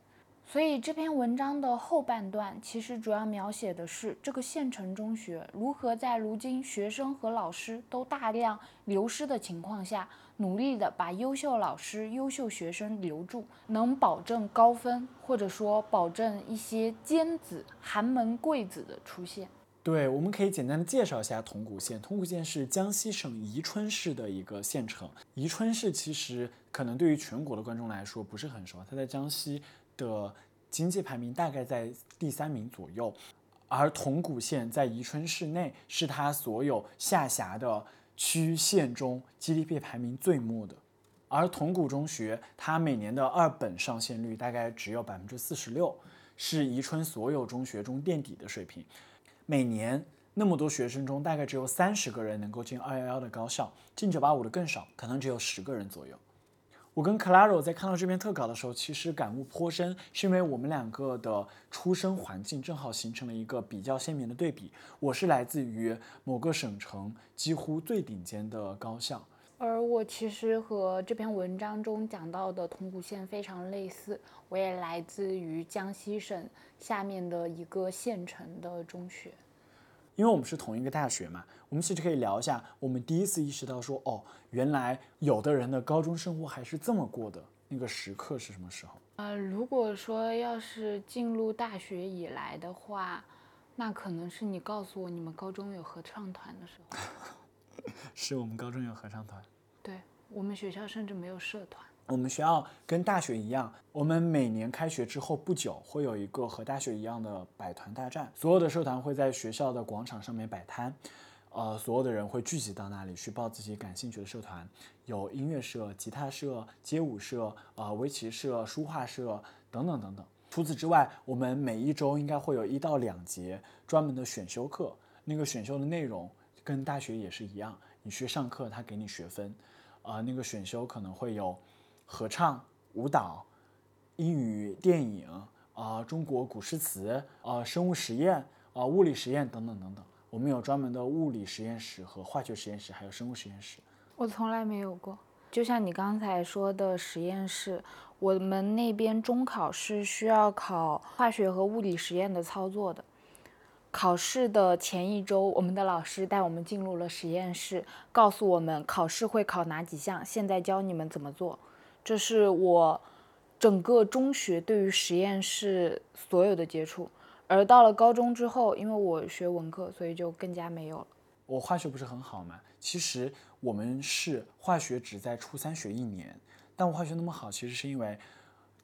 Speaker 2: 所以这篇文章的后半段其实主要描写的是这个县城中学如何在如今学生和老师都大量流失的情况下，努力的把优秀老师、优秀学生留住，能保证高分，或者说保证一些尖子、寒门贵子的出现。
Speaker 1: 对，我们可以简单的介绍一下铜鼓县。铜鼓县是江西省宜春市的一个县城。宜春市其实可能对于全国的观众来说不是很熟，它在江西。的经济排名大概在第三名左右，而铜鼓县在宜春市内是它所有下辖的区县中 GDP 排名最末的。而铜鼓中学它每年的二本上线率大概只有百分之四十六，是宜春所有中学中垫底的水平。每年那么多学生中，大概只有三十个人能够进二幺幺的高校，进九八五的更少，可能只有十个人左右。我跟 Claro 在看到这篇特稿的时候，其实感悟颇深，是因为我们两个的出生环境正好形成了一个比较鲜明的对比。我是来自于某个省城几乎最顶尖的高校，
Speaker 2: 而我其实和这篇文章中讲到的铜鼓县非常类似，我也来自于江西省下面的一个县城的中学。
Speaker 1: 因为我们是同一个大学嘛，我们其实可以聊一下，我们第一次意识到说，哦，原来有的人的高中生活还是这么过的那个时刻是什么时候？
Speaker 2: 呃，如果说要是进入大学以来的话，那可能是你告诉我你们高中有合唱团的时候。
Speaker 1: 是我们高中有合唱团。
Speaker 2: 对我们学校甚至没有社团。
Speaker 1: 我们学校跟大学一样，我们每年开学之后不久会有一个和大学一样的百团大战，所有的社团会在学校的广场上面摆摊，呃，所有的人会聚集到那里去报自己感兴趣的社团，有音乐社、吉他社、街舞社、呃，围棋社、书画社等等等等。除此之外，我们每一周应该会有一到两节专门的选修课，那个选修的内容跟大学也是一样，你去上课，他给你学分，呃，那个选修可能会有。合唱、舞蹈、英语、电影啊，中国古诗词啊，生物实验啊，物理实验等等等等。我们有专门的物理实验室和化学实验室，还有生物实验室。
Speaker 2: 我从来没有过。就像你刚才说的实验室，我们那边中考是需要考化学和物理实验的操作的。考试的前一周，我们的老师带我们进入了实验室，告诉我们考试会考哪几项，现在教你们怎么做。这是我整个中学对于实验室所有的接触，而到了高中之后，因为我学文科，所以就更加没有了。
Speaker 1: 我化学不是很好吗？其实我们是化学只在初三学一年，但我化学那么好，其实是因为，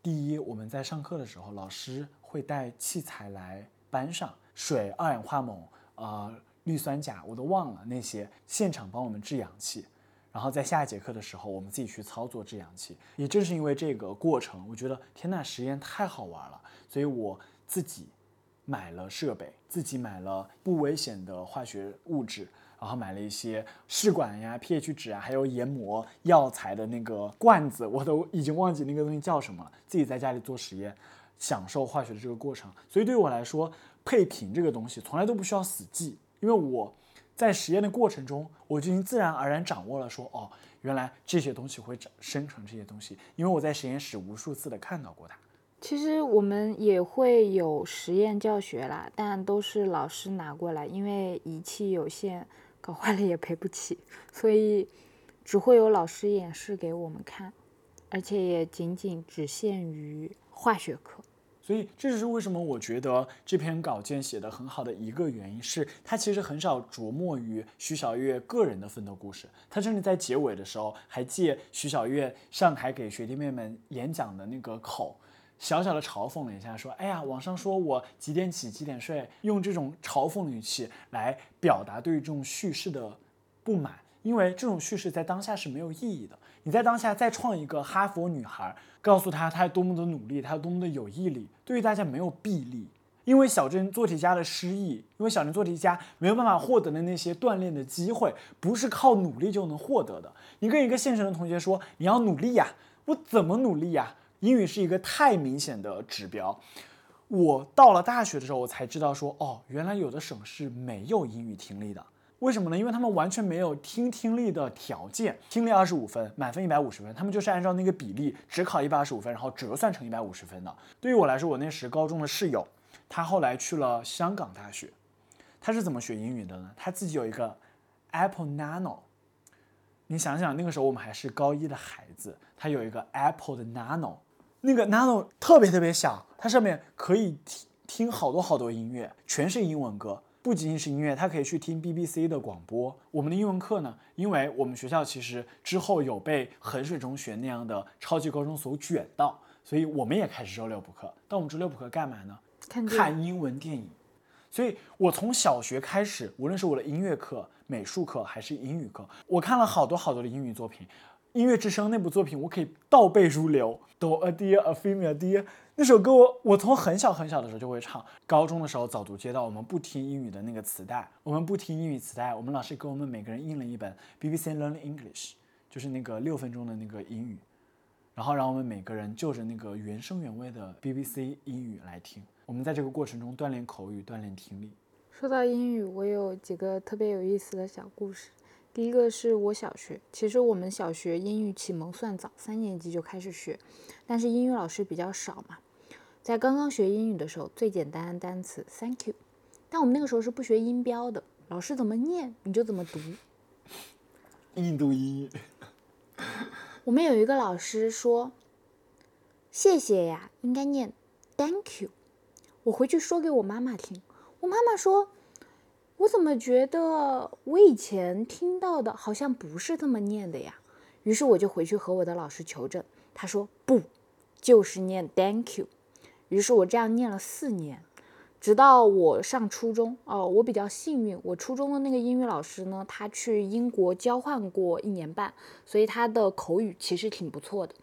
Speaker 1: 第一，我们在上课的时候，老师会带器材来班上，水、二氧化锰、呃氯酸钾，我都忘了那些，现场帮我们制氧气。然后在下一节课的时候，我们自己去操作制氧气。也正是因为这个过程，我觉得天呐，实验太好玩了，所以我自己买了设备，自己买了不危险的化学物质，然后买了一些试管呀、pH 值啊，还有研磨药材的那个罐子，我都已经忘记那个东西叫什么了。自己在家里做实验，享受化学的这个过程。所以对于我来说，配品这个东西从来都不需要死记，因为我。在实验的过程中，我就已经自然而然掌握了说，哦，原来这些东西会长生成这些东西，因为我在实验室无数次的看到过它。
Speaker 2: 其实我们也会有实验教学啦，但都是老师拿过来，因为仪器有限，搞坏了也赔不起，所以只会有老师演示给我们看，而且也仅仅只限于化学课。
Speaker 1: 所以这就是为什么我觉得这篇稿件写得很好的一个原因，是他其实很少琢磨于徐小月个人的奋斗故事。他甚至在结尾的时候还借徐小月上台给学弟妹们演讲的那个口，小小的嘲讽了一下，说：“哎呀，网上说我几点起几点睡，用这种嘲讽的语气来表达对于这种叙事的不满，因为这种叙事在当下是没有意义的。你在当下再创一个哈佛女孩。”告诉他他多么的努力，他多么的有毅力，对于大家没有臂力，因为小镇做题家的失意，因为小镇做题家没有办法获得的那些锻炼的机会，不是靠努力就能获得的。你跟一个县城的同学说你要努力呀，我怎么努力呀？英语是一个太明显的指标。我到了大学的时候，我才知道说，哦，原来有的省市没有英语听力的。为什么呢？因为他们完全没有听听力的条件，听力二十五分，满分一百五十分，他们就是按照那个比例只考一百二十五分，然后折算成一百五十分的。对于我来说，我那时高中的室友，他后来去了香港大学，他是怎么学英语的呢？他自己有一个 Apple Nano，你想想那个时候我们还是高一的孩子，他有一个 Apple 的 Nano，那个 Nano 特别特别小，它上面可以听听好多好多音乐，全是英文歌。不仅仅是音乐，他可以去听 BBC 的广播。我们的英文课呢，因为我们学校其实之后有被衡水中学那样的超级高中所卷到，所以我们也开始周六补课。但我们周六补课干嘛呢？看英文电影。所以我从小学开始，无论是我的音乐课、美术课还是英语课，我看了好多好多的英语作品。音乐之声那部作品，我可以倒背如流。Do a dear a female dear。那首歌我我从很小很小的时候就会唱。高中的时候早读街道，我们不听英语的那个磁带，我们不听英语磁带，我们老师给我们每个人印了一本 BBC Learn English，就是那个六分钟的那个英语，然后让我们每个人就着那个原声原味的 BBC 英语来听。我们在这个过程中锻炼口语，锻炼听力。
Speaker 2: 说到英语，我有几个特别有意思的小故事。第一个是我小学，其实我们小学英语启蒙算早，三年级就开始学，但是英语老师比较少嘛。在刚刚学英语的时候，最简单的单词 “thank you”，但我们那个时候是不学音标的，老师怎么念你就怎么读。
Speaker 1: 印度音。
Speaker 2: 我们有一个老师说：“谢谢呀，应该念 ‘thank you’。”我回去说给我妈妈听，我妈妈说：“我怎么觉得我以前听到的好像不是这么念的呀？”于是我就回去和我的老师求证，他说：“不，就是念 ‘thank you’。”于是我这样念了四年，直到我上初中。哦，我比较幸运，我初中的那个英语老师呢，他去英国交换过一年半，所以他的口语其实挺不错的。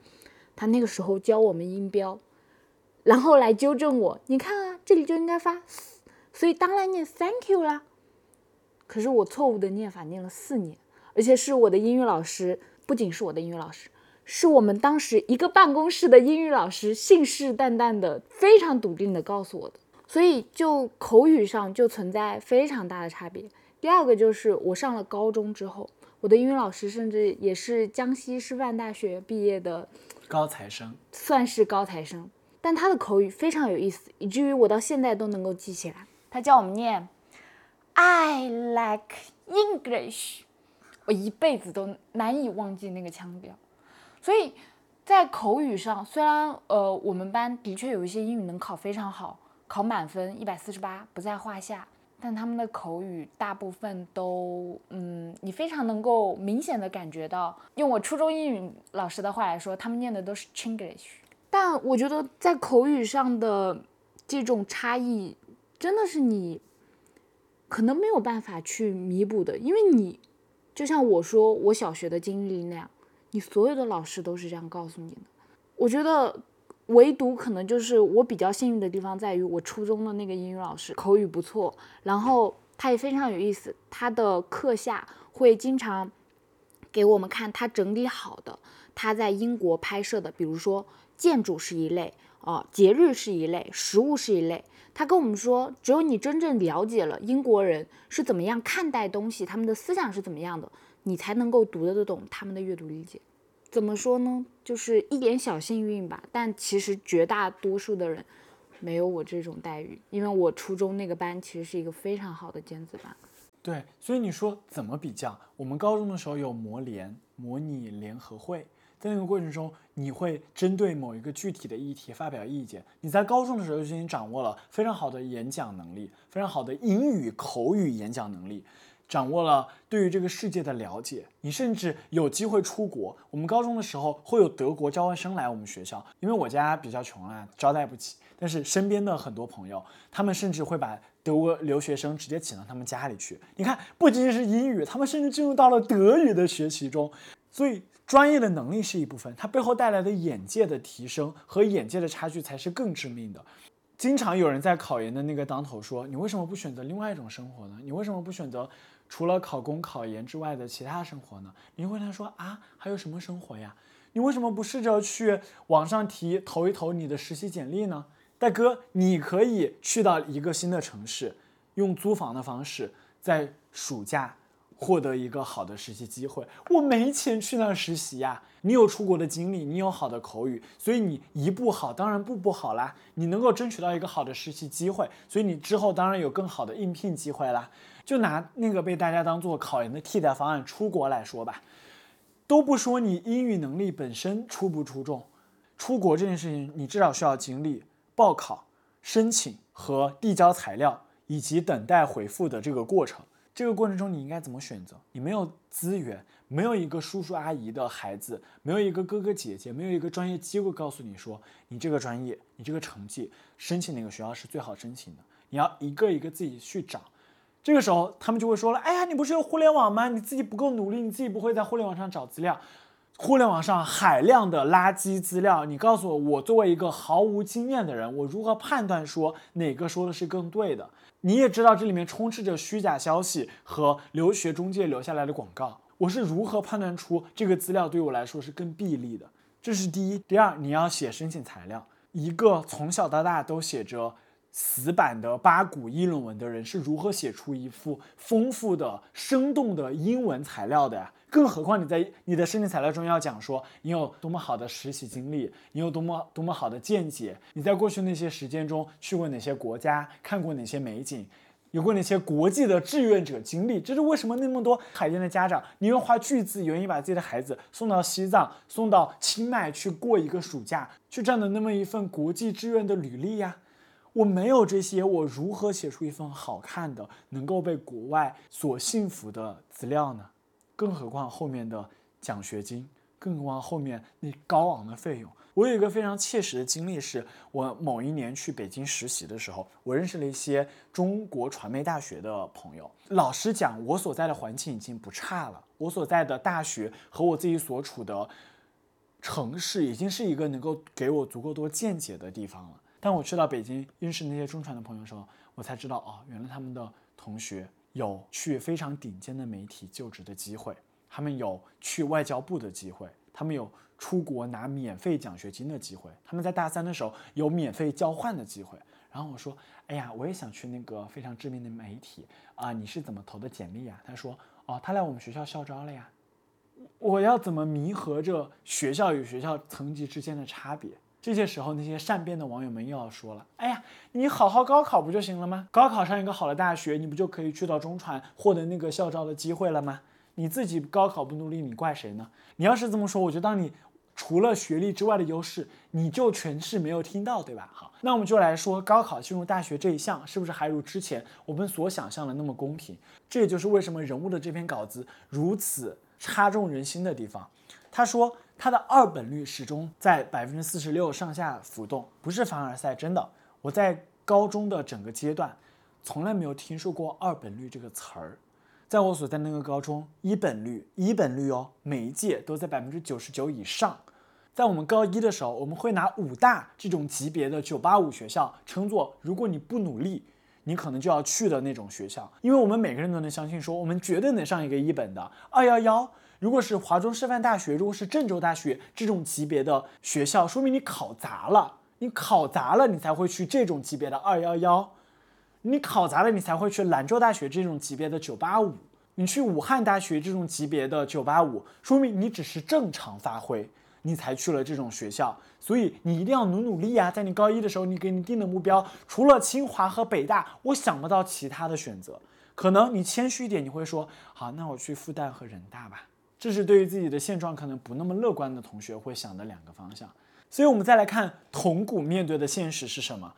Speaker 2: 他那个时候教我们音标，然后来纠正我。你看啊，这里就应该发，所以当然念 thank you 啦。可是我错误的念法念了四年，而且是我的英语老师，不仅是我的英语老师。是我们当时一个办公室的英语老师信誓旦旦的、非常笃定的告诉我的，所以就口语上就存在非常大的差别。第二个就是我上了高中之后，我的英语老师甚至也是江西师范大学毕业的
Speaker 1: 高材生，
Speaker 2: 算是高材生，但他的口语非常有意思，以至于我到现在都能够记起来。他教我们念 "I like English"，我一辈子都难以忘记那个腔调。所以，在口语上，虽然呃，我们班的确有一些英语能考非常好，考满分一百四十八不在话下，但他们的口语大部分都，嗯，你非常能够明显的感觉到，用我初中英语老师的话来说，他们念的都是 Chinglish。但我觉得在口语上的这种差异，真的是你可能没有办法去弥补的，因为你就像我说我小学的经历那样，你所有的老师都是这样告诉你的。我觉得。唯独可能就是我比较幸运的地方在于，我初中的那个英语老师口语不错，然后他也非常有意思。他的课下会经常给我们看他整理好的他在英国拍摄的，比如说建筑是一类，哦，节日是一类，食物是一类。他跟我们说，只有你真正了解了英国人是怎么样看待东西，他们的思想是怎么样的，你才能够读得懂他们的阅读理解。怎么说呢？就是一点小幸运吧，但其实绝大多数的人没有我这种待遇，因为我初中那个班其实是一个非常好的尖子班。
Speaker 1: 对，所以你说怎么比较？我们高中的时候有模联、模拟联合会，在那个过程中，你会针对某一个具体的议题发表意见。你在高中的时候就已经掌握了非常好的演讲能力，非常好的英语口语演讲能力。掌握了对于这个世界的了解，你甚至有机会出国。我们高中的时候会有德国交换生来我们学校，因为我家比较穷啊，招待不起。但是身边的很多朋友，他们甚至会把德国留学生直接请到他们家里去。你看，不仅仅是英语，他们甚至进入到了德语的学习中。所以，专业的能力是一部分，它背后带来的眼界的提升和眼界的差距才是更致命的。经常有人在考研的那个当头说：“你为什么不选择另外一种生活呢？你为什么不选择？”除了考公考研之外的其他生活呢？你会他说啊，还有什么生活呀？你为什么不试着去网上提投一投你的实习简历呢？大哥，你可以去到一个新的城市，用租房的方式，在暑假获得一个好的实习机会。我没钱去那实习呀。你有出国的经历，你有好的口语，所以你一步好，当然步步好啦。你能够争取到一个好的实习机会，所以你之后当然有更好的应聘机会啦。就拿那个被大家当做考研的替代方案出国来说吧，都不说你英语能力本身出不出众，出国这件事情你至少需要经历报考、申请和递交材料以及等待回复的这个过程。这个过程中你应该怎么选择？你没有资源，没有一个叔叔阿姨的孩子，没有一个哥哥姐姐，没有一个专业机构告诉你说你这个专业、你这个成绩申请哪个学校是最好申请的，你要一个一个自己去找。这个时候，他们就会说了：“哎呀，你不是有互联网吗？你自己不够努力，你自己不会在互联网上找资料。互联网上海量的垃圾资料，你告诉我，我作为一个毫无经验的人，我如何判断说哪个说的是更对的？你也知道这里面充斥着虚假消息和留学中介留下来的广告，我是如何判断出这个资料对我来说是更弊利的？这是第一。第二，你要写申请材料，一个从小到大都写着。”死板的八股议论文的人是如何写出一副丰富的、生动的英文材料的呀？更何况你在你的申请材料中要讲说你有多么好的实习经历，你有多么多么好的见解，你在过去那些时间中去过哪些国家，看过哪些美景，有过哪些国际的志愿者经历？这是为什么那么多海淀的家长宁愿花巨资，愿意把自己的孩子送到西藏、送到清迈去过一个暑假，去占的那么一份国际志愿的履历呀？我没有这些，我如何写出一份好看的、能够被国外所信服的资料呢？更何况后面的奖学金，更何况后面那高昂的费用。我有一个非常切实的经历，是我某一年去北京实习的时候，我认识了一些中国传媒大学的朋友。老实讲，我所在的环境已经不差了，我所在的大学和我自己所处的城市，已经是一个能够给我足够多见解的地方了。当我去到北京认识那些中传的朋友的时候，我才知道哦，原来他们的同学有去非常顶尖的媒体就职的机会，他们有去外交部的机会，他们有出国拿免费奖学金的机会，他们在大三的时候有免费交换的机会。然后我说，哎呀，我也想去那个非常知名的媒体啊，你是怎么投的简历啊？他说，哦，他来我们学校校招了呀。我要怎么弥合着学校与学校层级之间的差别？这些时候，那些善变的网友们又要说了：“哎呀，你好好高考不就行了吗？高考上一个好的大学，你不就可以去到中传获得那个校招的机会了吗？你自己高考不努力，你怪谁呢？你要是这么说，我就当你除了学历之外的优势，你就全是没有听到，对吧？好，那我们就来说高考进入大学这一项，是不是还如之前我们所想象的那么公平？这也就是为什么人物的这篇稿子如此插中人心的地方。他说他的二本率始终在百分之四十六上下浮动，不是凡尔赛，真的。我在高中的整个阶段，从来没有听说过二本率这个词儿。在我所在那个高中，一本率一本率哦，每一届都在百分之九十九以上。在我们高一的时候，我们会拿五大这种级别的九八五学校称作，如果你不努力，你可能就要去的那种学校。因为我们每个人都能相信说，我们绝对能上一个一本的二幺幺。如果是华中师范大学，如果是郑州大学这种级别的学校，说明你考砸了。你考砸了，你才会去这种级别的二幺幺。你考砸了，你才会去兰州大学这种级别的九八五，你去武汉大学这种级别的九八五，说明你只是正常发挥，你才去了这种学校。所以你一定要努努力呀！在你高一的时候，你给你定的目标，除了清华和北大，我想不到其他的选择。可能你谦虚一点，你会说，好，那我去复旦和人大吧。这是对于自己的现状可能不那么乐观的同学会想的两个方向。所以，我们再来看铜鼓面对的现实是什么？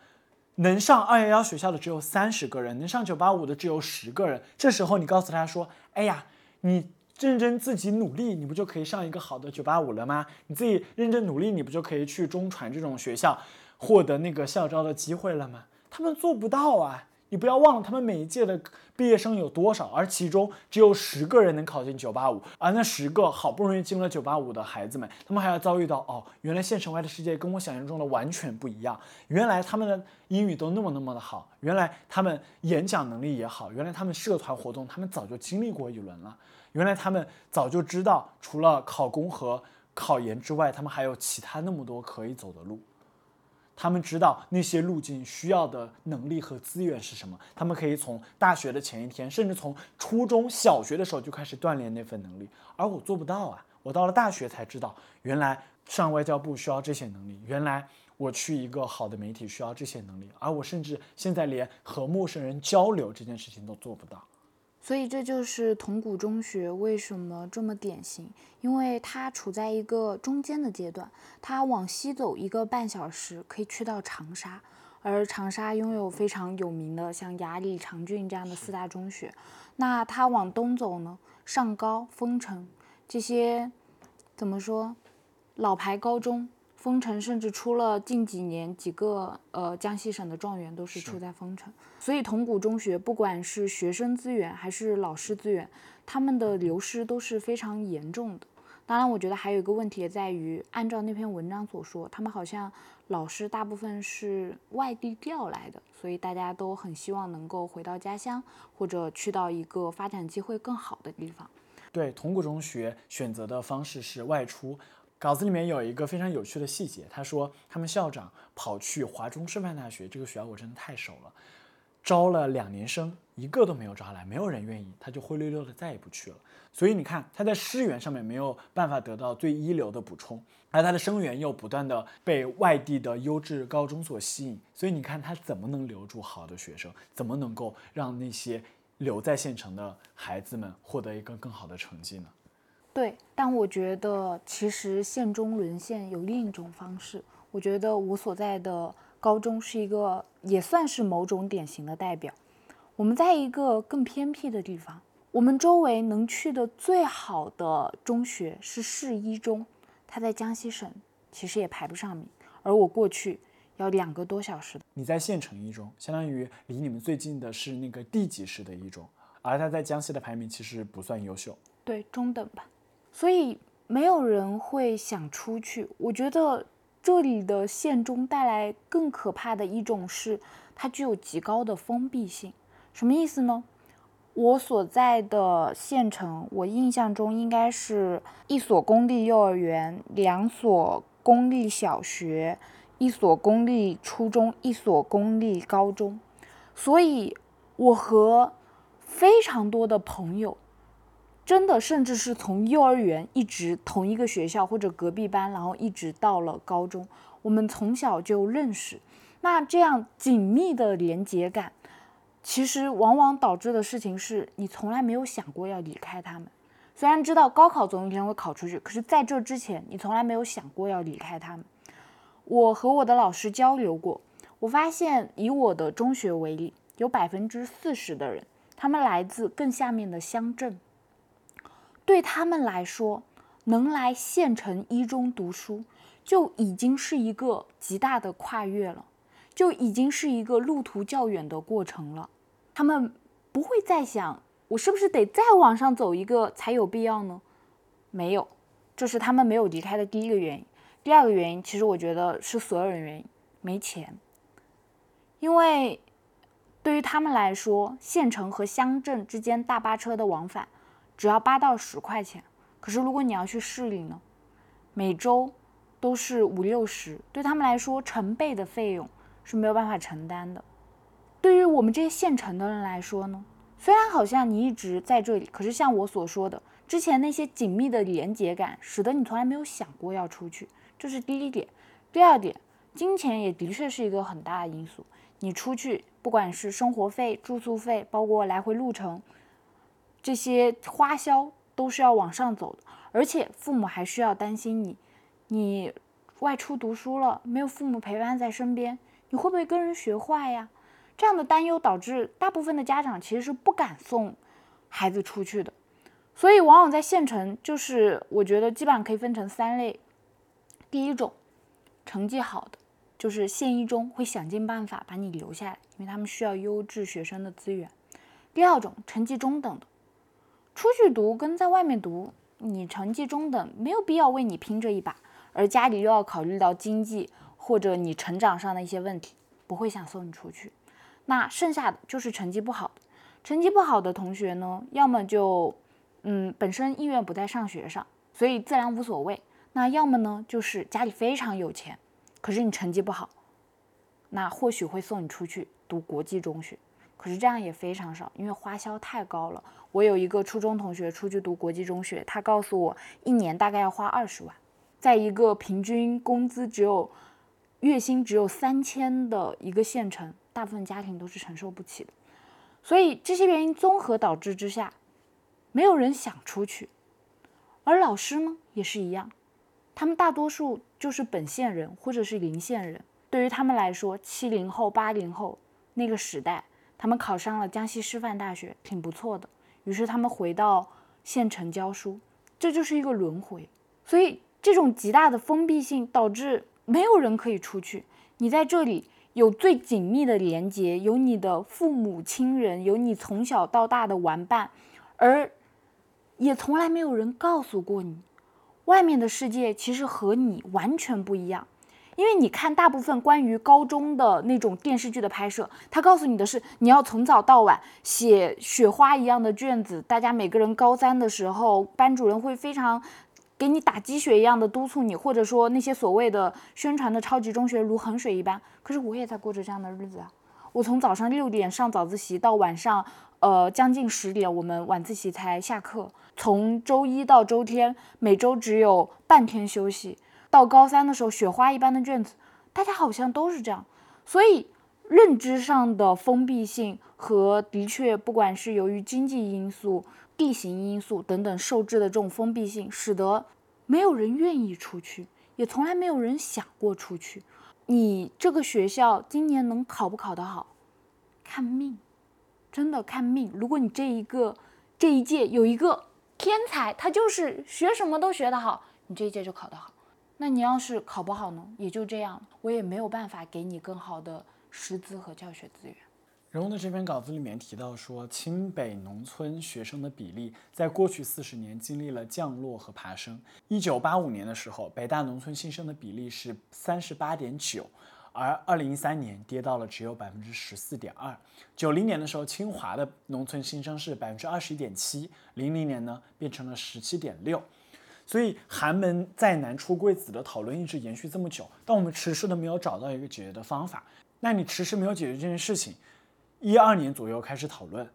Speaker 1: 能上二幺幺学校的只有三十个人，能上九八五的只有十个人。这时候你告诉他说：“哎呀，你认真自己努力，你不就可以上一个好的九八五了吗？你自己认真努力，你不就可以去中传这种学校获得那个校招的机会了吗？”他们做不到啊。你不要忘了，他们每一届的毕业生有多少，而其中只有十个人能考进九八五，而那十个好不容易进了九八五的孩子们，他们还要遭遇到哦，原来县城外的世界跟我想象中的完全不一样。原来他们的英语都那么那么的好，原来他们演讲能力也好，原来他们社团活动他们早就经历过一轮了，原来他们早就知道除了考公和考研之外，他们还有其他那么多可以走的路。他们知道那些路径需要的能力和资源是什么，他们可以从大学的前一天，甚至从初中小学的时候就开始锻炼那份能力，而我做不到啊！我到了大学才知道，原来上外交部需要这些能力，原来我去一个好的媒体需要这些能力，而我甚至现在连和陌生人交流这件事情都做不到。
Speaker 2: 所以这就是铜鼓中学为什么这么典型，因为它处在一个中间的阶段，它往西走一个半小时可以去到长沙，而长沙拥有非常有名的像雅礼、长郡这样的四大中学。那它往东走呢，上高、丰城这些怎么说，老牌高中。丰城甚至出了近几年几个呃江西省的状元都是出在丰城，所以铜鼓中学不管是学生资源还是老师资源，他们的流失都是非常严重的。当然，我觉得还有一个问题在于，按照那篇文章所说，他们好像老师大部分是外地调来的，所以大家都很希望能够回到家乡或者去到一个发展机会更好的地方。
Speaker 1: 对，铜鼓中学选择的方式是外出。稿子里面有一个非常有趣的细节，他说他们校长跑去华中师范大学这个学校，我真的太熟了，招了两年生，一个都没有招来，没有人愿意，他就灰溜溜的再也不去了。所以你看他在师源上面没有办法得到最一流的补充，而他的生源又不断的被外地的优质高中所吸引，所以你看他怎么能留住好的学生，怎么能够让那些留在县城的孩子们获得一个更好的成绩呢？
Speaker 2: 对，但我觉得其实县中沦陷有另一种方式。我觉得我所在的高中是一个也算是某种典型的代表。我们在一个更偏僻的地方，我们周围能去的最好的中学是市一中，它在江西省其实也排不上名，而我过去要两个多小时。
Speaker 1: 你在县城一中，相当于离你们最近的是那个地级市的一中，而它在江西的排名其实不算优秀，
Speaker 2: 对，中等吧。所以没有人会想出去。我觉得这里的县中带来更可怕的一种是，它具有极高的封闭性。什么意思呢？我所在的县城，我印象中应该是一所公立幼儿园、两所公立小学、一所公立初中、一所公立高中。所以，我和非常多的朋友。真的，甚至是从幼儿园一直同一个学校或者隔壁班，然后一直到了高中，我们从小就认识。那这样紧密的连接感，其实往往导致的事情是你从来没有想过要离开他们。虽然知道高考总有一天会考出去，可是在这之前，你从来没有想过要离开他们。我和我的老师交流过，我发现以我的中学为例，有百分之四十的人，他们来自更下面的乡镇。对他们来说，能来县城一中读书，就已经是一个极大的跨越了，就已经是一个路途较远的过程了。他们不会再想，我是不是得再往上走一个才有必要呢？没有，这是他们没有离开的第一个原因。第二个原因，其实我觉得是所有人原因，没钱。因为对于他们来说，县城和乡镇之间大巴车的往返。只要八到十块钱，可是如果你要去市里呢，每周都是五六十，对他们来说成倍的费用是没有办法承担的。对于我们这些县城的人来说呢，虽然好像你一直在这里，可是像我所说的，之前那些紧密的连接感，使得你从来没有想过要出去，这是第一点。第二点，金钱也的确是一个很大的因素。你出去，不管是生活费、住宿费，包括来回路程。这些花销都是要往上走的，而且父母还需要担心你，你外出读书了，没有父母陪伴在身边，你会不会跟人学坏呀？这样的担忧导致大部分的家长其实是不敢送孩子出去的，所以往往在县城，就是我觉得基本上可以分成三类，第一种，成绩好的，就是县一中会想尽办法把你留下来，因为他们需要优质学生的资源；第二种，成绩中等的。出去读跟在外面读，你成绩中等，没有必要为你拼这一把，而家里又要考虑到经济或者你成长上的一些问题，不会想送你出去。那剩下的就是成绩不好，成绩不好的同学呢，要么就嗯本身意愿不在上学上，所以自然无所谓；那要么呢就是家里非常有钱，可是你成绩不好，那或许会送你出去读国际中学。可是这样也非常少，因为花销太高了。我有一个初中同学出去读国际中学，他告诉我一年大概要花二十万，在一个平均工资只有月薪只有三千的一个县城，大部分家庭都是承受不起的。所以这些原因综合导致之下，没有人想出去。而老师呢也是一样，他们大多数就是本县人或者是邻县人。对于他们来说，七零后、八零后那个时代。他们考上了江西师范大学，挺不错的。于是他们回到县城教书，这就是一个轮回。所以这种极大的封闭性导致没有人可以出去。你在这里有最紧密的连接，有你的父母亲人，有你从小到大的玩伴，而也从来没有人告诉过你，外面的世界其实和你完全不一样。因为你看大部分关于高中的那种电视剧的拍摄，他告诉你的是你要从早到晚写雪花一样的卷子，大家每个人高三的时候，班主任会非常给你打鸡血一样的督促你，或者说那些所谓的宣传的超级中学如衡水一般。可是我也在过着这样的日子啊，我从早上六点上早自习到晚上，呃将近十点我们晚自习才下课，从周一到周天每周只有半天休息。到高三的时候，雪花一般的卷子，大家好像都是这样，所以认知上的封闭性和的确，不管是由于经济因素、地形因素等等受制的这种封闭性，使得没有人愿意出去，也从来没有人想过出去。你这个学校今年能考不考得好，看命，真的看命。如果你这一个这一届有一个天才，他就是学什么都学得好，你这一届就考得好。那你要是考不好呢，也就这样，我也没有办法给你更好的师资和教学资源。
Speaker 1: 人物的这篇稿子里面提到说，清北农村学生的比例在过去四十年经历了降落和爬升。一九八五年的时候，北大农村新生的比例是三十八点九，而二零一三年跌到了只有百分之十四点二。九零年的时候，清华的农村新生是百分之二十一点七，零零年呢变成了十七点六。所以寒门再难出贵子的讨论一直延续这么久，但我们迟迟都没有找到一个解决的方法。那你迟迟没有解决这件事情，一二年左右开始讨论，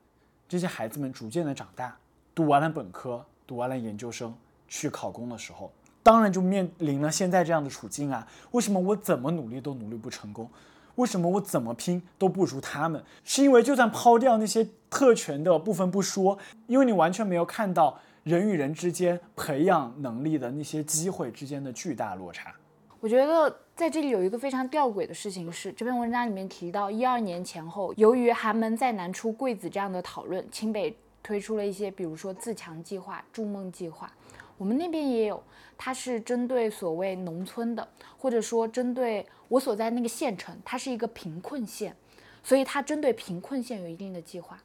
Speaker 1: 这些孩子们逐渐的长大，读完了本科，读完了研究生，去考公的时候，当然就面临了现在这样的处境啊。为什么我怎么努力都努力不成功？为什么我怎么拼都不如他们？是因为就算抛掉那些特权的部分不说，因为你完全没有看到。人与人之间培养能力的那些机会之间的巨大落差。
Speaker 2: 我觉得在这里有一个非常吊诡的事情是，这篇文章里面提到，一二年前后，由于寒门再难出贵子这样的讨论，清北推出了一些，比如说自强计划、筑梦计划，我们那边也有，它是针对所谓农村的，或者说针对我所在那个县城，它是一个贫困县，所以它针对贫困县有一定的计划。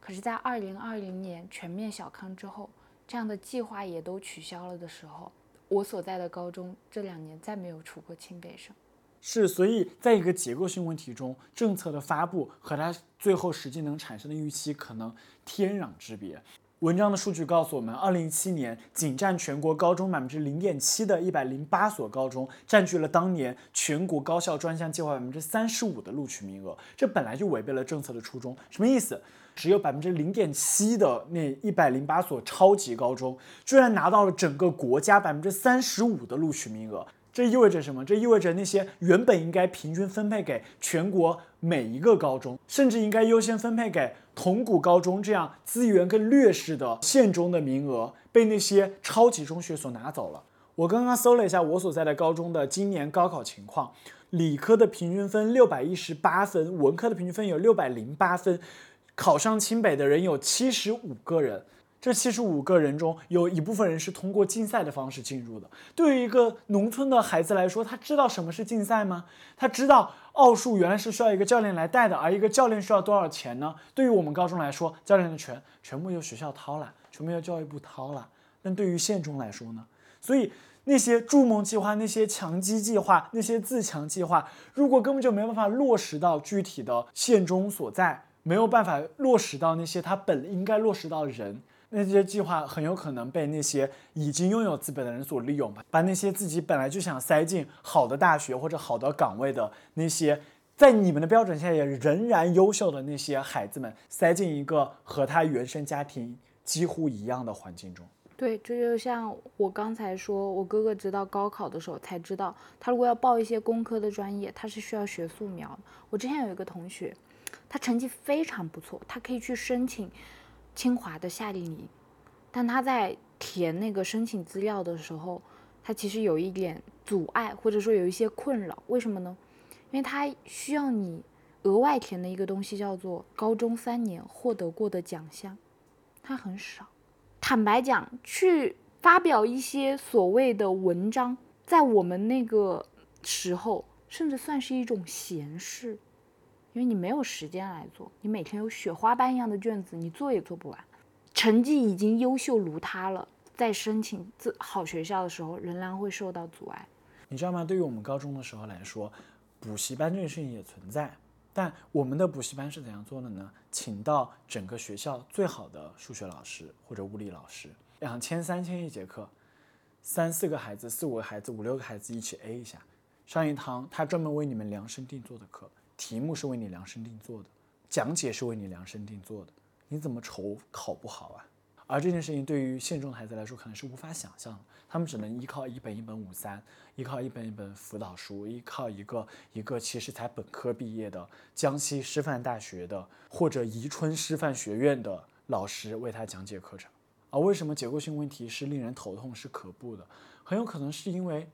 Speaker 2: 可是，在二零二零年全面小康之后，这样的计划也都取消了的时候。我所在的高中这两年再没有出过清北生，
Speaker 1: 是，所以在一个结构性问题中，政策的发布和它最后实际能产生的预期可能天壤之别。文章的数据告诉我们，二零一七年仅占全国高中百分之零点七的一百零八所高中，占据了当年全国高校专项计划百分之三十五的录取名额。这本来就违背了政策的初衷。什么意思？只有百分之零点七的那一百零八所超级高中，居然拿到了整个国家百分之三十五的录取名额。这意味着什么？这意味着那些原本应该平均分配给全国每一个高中，甚至应该优先分配给同古高中这样资源更劣势的县中的名额，被那些超级中学所拿走了。我刚刚搜了一下我所在的高中的今年高考情况，理科的平均分六百一十八分，文科的平均分有六百零八分，考上清北的人有七十五个人。这七十五个人中有一部分人是通过竞赛的方式进入的。对于一个农村的孩子来说，他知道什么是竞赛吗？他知道奥数原来是需要一个教练来带的，而一个教练需要多少钱呢？对于我们高中来说，教练的钱全部由学校掏了，全部由教育部掏了。但对于县中来说呢？所以那些筑梦计划、那些强基计划、那些自强计划，如果根本就没办法落实到具体的县中所在，没有办法落实到那些他本应该落实到人。那这些计划很有可能被那些已经拥有资本的人所利用吧，把那些自己本来就想塞进好的大学或者好的岗位的那些，在你们的标准下也仍然优秀的那些孩子们，塞进一个和他原生家庭几乎一样的环境中。
Speaker 2: 对，这就像我刚才说，我哥哥直到高考的时候才知道，他如果要报一些工科的专业，他是需要学素描。我之前有一个同学，他成绩非常不错，他可以去申请。清华的夏令营，但他在填那个申请资料的时候，他其实有一点阻碍，或者说有一些困扰。为什么呢？因为他需要你额外填的一个东西叫做高中三年获得过的奖项，他很少。坦白讲，去发表一些所谓的文章，在我们那个时候，甚至算是一种闲事。因为你没有时间来做，你每天有雪花般一样的卷子，你做也做不完。成绩已经优秀如他了，在申请自好学校的时候，仍然会受到阻碍。
Speaker 1: 你知道吗？对于我们高中的时候来说，补习班这件事情也存在。但我们的补习班是怎样做的呢？请到整个学校最好的数学老师或者物理老师，两千三千一节课，三四个孩子、四五个孩子、五六个孩子一起 A 一下，上一堂他专门为你们量身定做的课。题目是为你量身定做的，讲解是为你量身定做的，你怎么愁考不好啊？而这件事情对于现状的孩子来说，可能是无法想象的。他们只能依靠一本一本五三，依靠一本一本辅导书，依靠一个一个其实才本科毕业的江西师范大学的或者宜春师范学院的老师为他讲解课程。而为什么结构性问题是令人头痛、是可怖的？很有可能是因为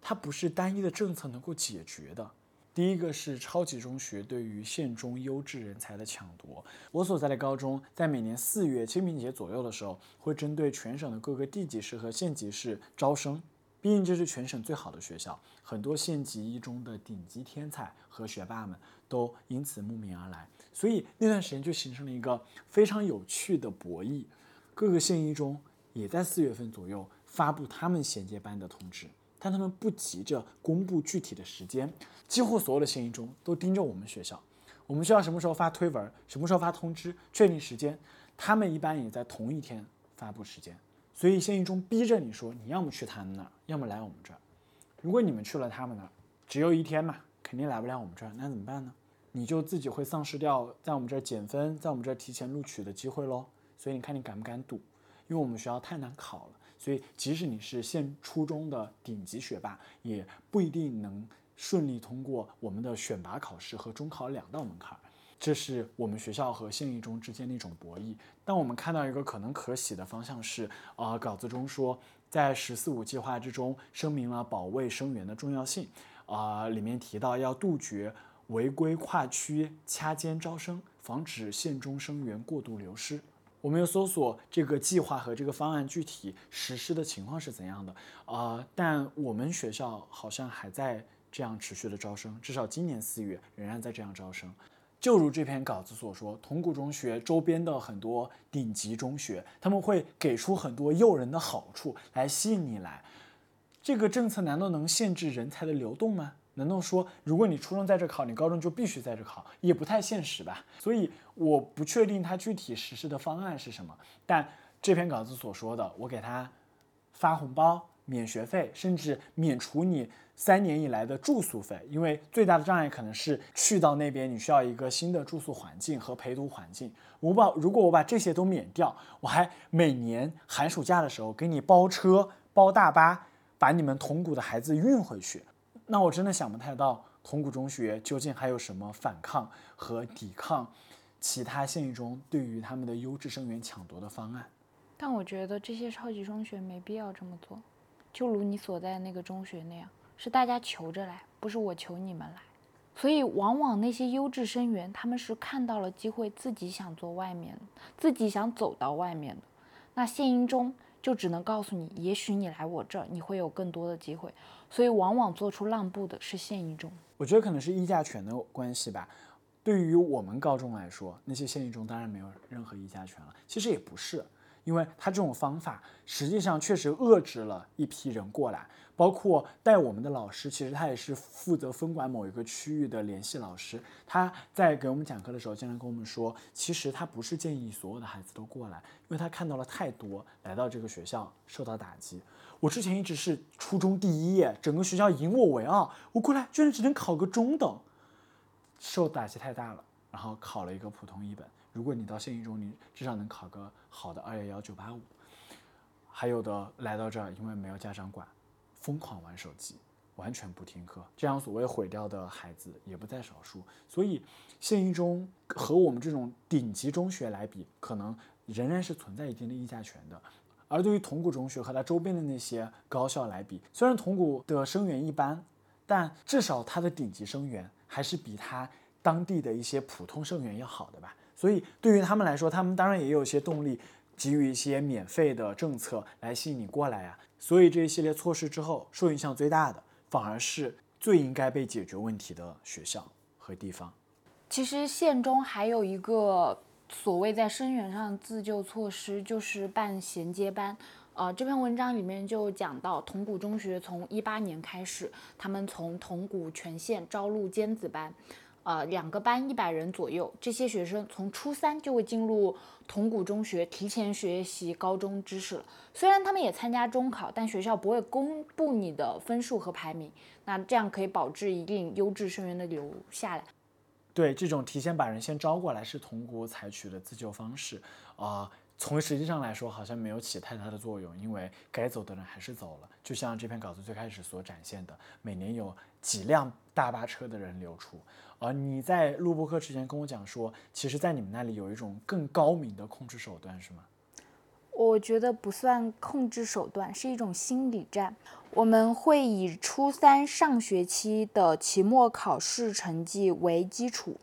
Speaker 1: 它不是单一的政策能够解决的。第一个是超级中学对于县中优质人才的抢夺。我所在的高中在每年四月清明节左右的时候，会针对全省的各个地级市和县级市招生。毕竟这是全省最好的学校，很多县级一中的顶级天才和学霸们都因此慕名而来。所以那段时间就形成了一个非常有趣的博弈。各个县一中也在四月份左右发布他们衔接班的通知。但他们不急着公布具体的时间，几乎所有的县一中都盯着我们学校，我们学校什么时候发推文，什么时候发通知，确定时间，他们一般也在同一天发布时间。所以县一中逼着你说，你要么去他们那儿，要么来我们这儿。如果你们去了他们那儿，只有一天嘛，肯定来不了我们这儿，那怎么办呢？你就自己会丧失掉在我们这儿减分，在我们这儿提前录取的机会喽。所以你看你敢不敢赌？因为我们学校太难考了。所以，即使你是县初中的顶级学霸，也不一定能顺利通过我们的选拔考试和中考两道门槛。这是我们学校和县一中之间的一种博弈。但我们看到一个可能可喜的方向是，呃，稿子中说，在“十四五”计划之中声明了保卫生源的重要性，啊，里面提到要杜绝违规跨区掐尖招生，防止县中生源过度流失。我们又搜索这个计划和这个方案具体实施的情况是怎样的，啊，但我们学校好像还在这样持续的招生，至少今年四月仍然在这样招生。就如这篇稿子所说，铜鼓中学周边的很多顶级中学，他们会给出很多诱人的好处来吸引你来。这个政策难道能限制人才的流动吗？难道说如果你初中在这考，你高中就必须在这考，也不太现实吧？所以我不确定它具体实施的方案是什么。但这篇稿子所说的，我给他发红包、免学费，甚至免除你。三年以来的住宿费，因为最大的障碍可能是去到那边，你需要一个新的住宿环境和陪读环境。我把如果我把这些都免掉，我还每年寒暑假的时候给你包车、包大巴，把你们铜鼓的孩子运回去，那我真的想不太到铜鼓中学究竟还有什么反抗和抵抗其他县一中对于他们的优质生源抢夺的方案。
Speaker 2: 但我觉得这些超级中学没必要这么做，就如你所在那个中学那样。是大家求着来，不是我求你们来，所以往往那些优质生源，他们是看到了机会，自己想做外面，自己想走到外面的。那县一中就只能告诉你，也许你来我这儿，你会有更多的机会。所以往往做出让步的是现役中。
Speaker 1: 我觉得可能是议价权的关系吧。对于我们高中来说，那些县一中当然没有任何议价权了。其实也不是，因为他这种方法实际上确实遏制了一批人过来。包括带我们的老师，其实他也是负责分管某一个区域的联系老师。他在给我们讲课的时候，经常跟我们说，其实他不是建议所有的孩子都过来，因为他看到了太多来到这个学校受到打击。我之前一直是初中第一，整个学校引我为傲，我过来居然只能考个中等，受打击太大了。然后考了一个普通一本。如果你到县一中，你至少能考个好的二幺幺九八五。还有的来到这儿，因为没有家长管。疯狂玩手机，完全不听课，这样所谓毁掉的孩子也不在少数。所以，县一中和我们这种顶级中学来比，可能仍然是存在一定的议价权的。而对于铜鼓中学和它周边的那些高校来比，虽然铜鼓的生源一般，但至少它的顶级生源还是比它当地的一些普通生源要好的吧。所以，对于他们来说，他们当然也有一些动力，给予一些免费的政策来吸引你过来呀。所以这一系列措施之后，受影响最大的反而是最应该被解决问题的学校和地方。
Speaker 2: 其实县中还有一个所谓在生源上自救措施，就是办衔接班。呃，这篇文章里面就讲到，铜鼓中学从一八年开始，他们从铜鼓全县招录尖子班。呃，两个班一百人左右，这些学生从初三就会进入铜鼓中学，提前学习高中知识了。虽然他们也参加中考，但学校不会公布你的分数和排名。那这样可以保质一定优质生源的留下来。
Speaker 1: 对，这种提前把人先招过来是铜鼓采取的自救方式啊。从实际上来说，好像没有起太大的作用，因为该走的人还是走了。就像这篇稿子最开始所展现的，每年有几辆大巴车的人流出。而你在录播课之前跟我讲说，其实，在你们那里有一种更高明的控制手段，是吗？
Speaker 2: 我觉得不算控制手段，是一种心理战。我们会以初三上学期的期末考试成绩为基础，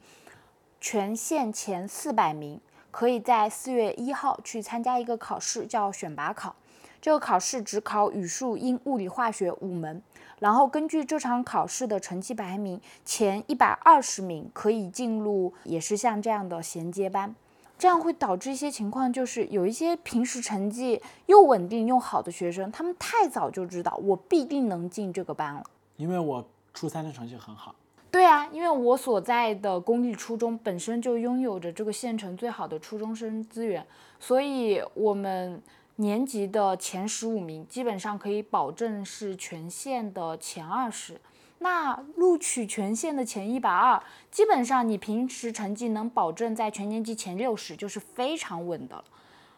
Speaker 2: 全县前四百名。可以在四月一号去参加一个考试，叫选拔考。这个考试只考语数英物理化学五门，然后根据这场考试的成绩排名，前一百二十名可以进入，也是像这样的衔接班。这样会导致一些情况，就是有一些平时成绩又稳定又好的学生，他们太早就知道我必定能进这个班了，
Speaker 1: 因为我初三的成绩很好。
Speaker 2: 对啊，因为我所在的公立初中本身就拥有着这个县城最好的初中生资源，所以我们年级的前十五名基本上可以保证是全县的前二十。那录取全县的前一百二，基本上你平时成绩能保证在全年级前六十，就是非常稳的了。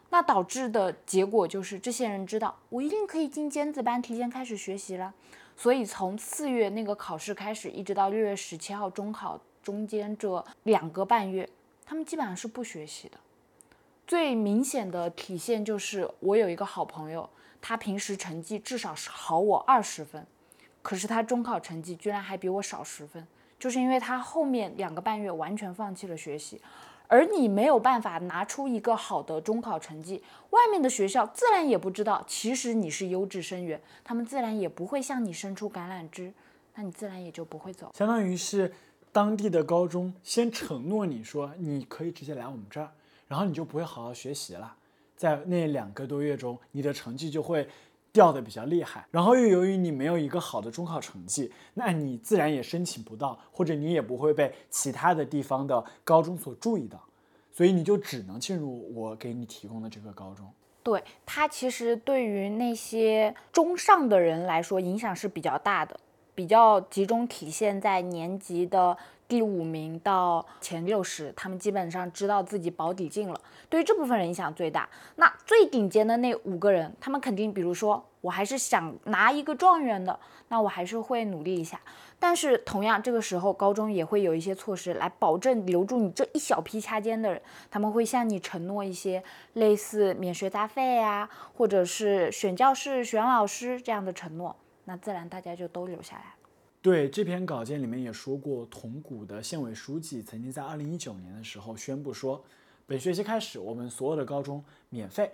Speaker 2: 那导致的结果就是这些人知道，我一定可以进尖子班，提前开始学习了。所以从四月那个考试开始，一直到六月十七号中考中间这两个半月，他们基本上是不学习的。最明显的体现就是我有一个好朋友，他平时成绩至少是好我二十分，可是他中考成绩居然还比我少十分，就是因为他后面两个半月完全放弃了学习。而你没有办法拿出一个好的中考成绩，外面的学校自然也不知道，其实你是优质生源，他们自然也不会向你伸出橄榄枝，那你自然也就不会走。
Speaker 1: 相当于是当地的高中先承诺你说你可以直接来我们这儿，然后你就不会好好学习了，在那两个多月中，你的成绩就会。掉的比较厉害，然后又由于你没有一个好的中考成绩，那你自然也申请不到，或者你也不会被其他的地方的高中所注意到，所以你就只能进入我给你提供的这个高中。
Speaker 2: 对它其实对于那些中上的人来说影响是比较大的，比较集中体现在年级的。第五名到前六十，他们基本上知道自己保底进了，对于这部分人影响最大。那最顶尖的那五个人，他们肯定，比如说，我还是想拿一个状元的，那我还是会努力一下。但是同样，这个时候高中也会有一些措施来保证留住你这一小批掐尖的人，他们会向你承诺一些类似免学杂费啊，或者是选教室、选老师这样的承诺，那自然大家就都留下来。
Speaker 1: 对这篇稿件里面也说过，铜鼓的县委书记曾经在二零一九年的时候宣布说，本学期开始我们所有的高中免费。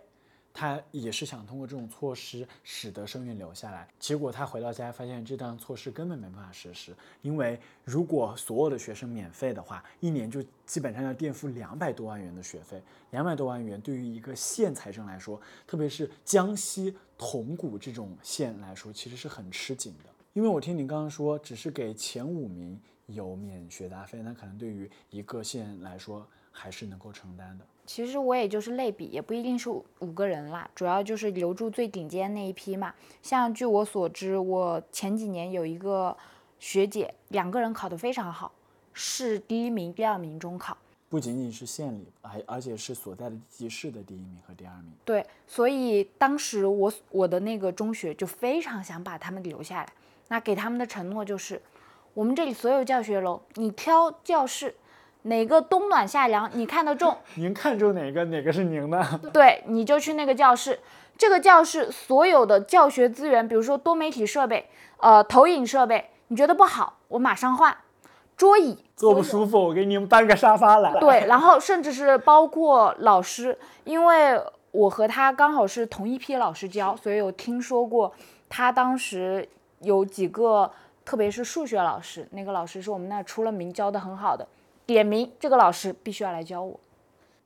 Speaker 1: 他也是想通过这种措施使得生源留下来。结果他回到家发现这档措施根本没办法实施，因为如果所有的学生免费的话，一年就基本上要垫付两百多万元的学费。两百多万元对于一个县财政来说，特别是江西铜鼓这种县来说，其实是很吃紧的。因为我听你刚刚说，只是给前五名有免学杂费，那可能对于一个县来说还是能够承担的。
Speaker 2: 其实我也就是类比，也不一定是五个人啦，主要就是留住最顶尖那一批嘛。像据我所知，我前几年有一个学姐，两个人考得非常好，市第一名、第二名中考。
Speaker 1: 不仅仅是县里，还而且是所在的地级市的第一名和第二名。
Speaker 2: 对，所以当时我我的那个中学就非常想把他们留下来。那给他们的承诺就是，我们这里所有教学楼，你挑教室，哪个冬暖夏凉，你看得中，
Speaker 1: 您看中哪个，哪个是您的，
Speaker 2: 对，你就去那个教室。这个教室所有的教学资源，比如说多媒体设备，呃，投影设备，你觉得不好，我马上换。桌椅
Speaker 1: 坐不舒服，我给你们搬个沙发来。
Speaker 2: 对，然后甚至是包括老师，因为我和他刚好是同一批老师教，所以我听说过他当时。有几个，特别是数学老师，那个老师是我们那出了名教的很好的，点名这个老师必须要来教我。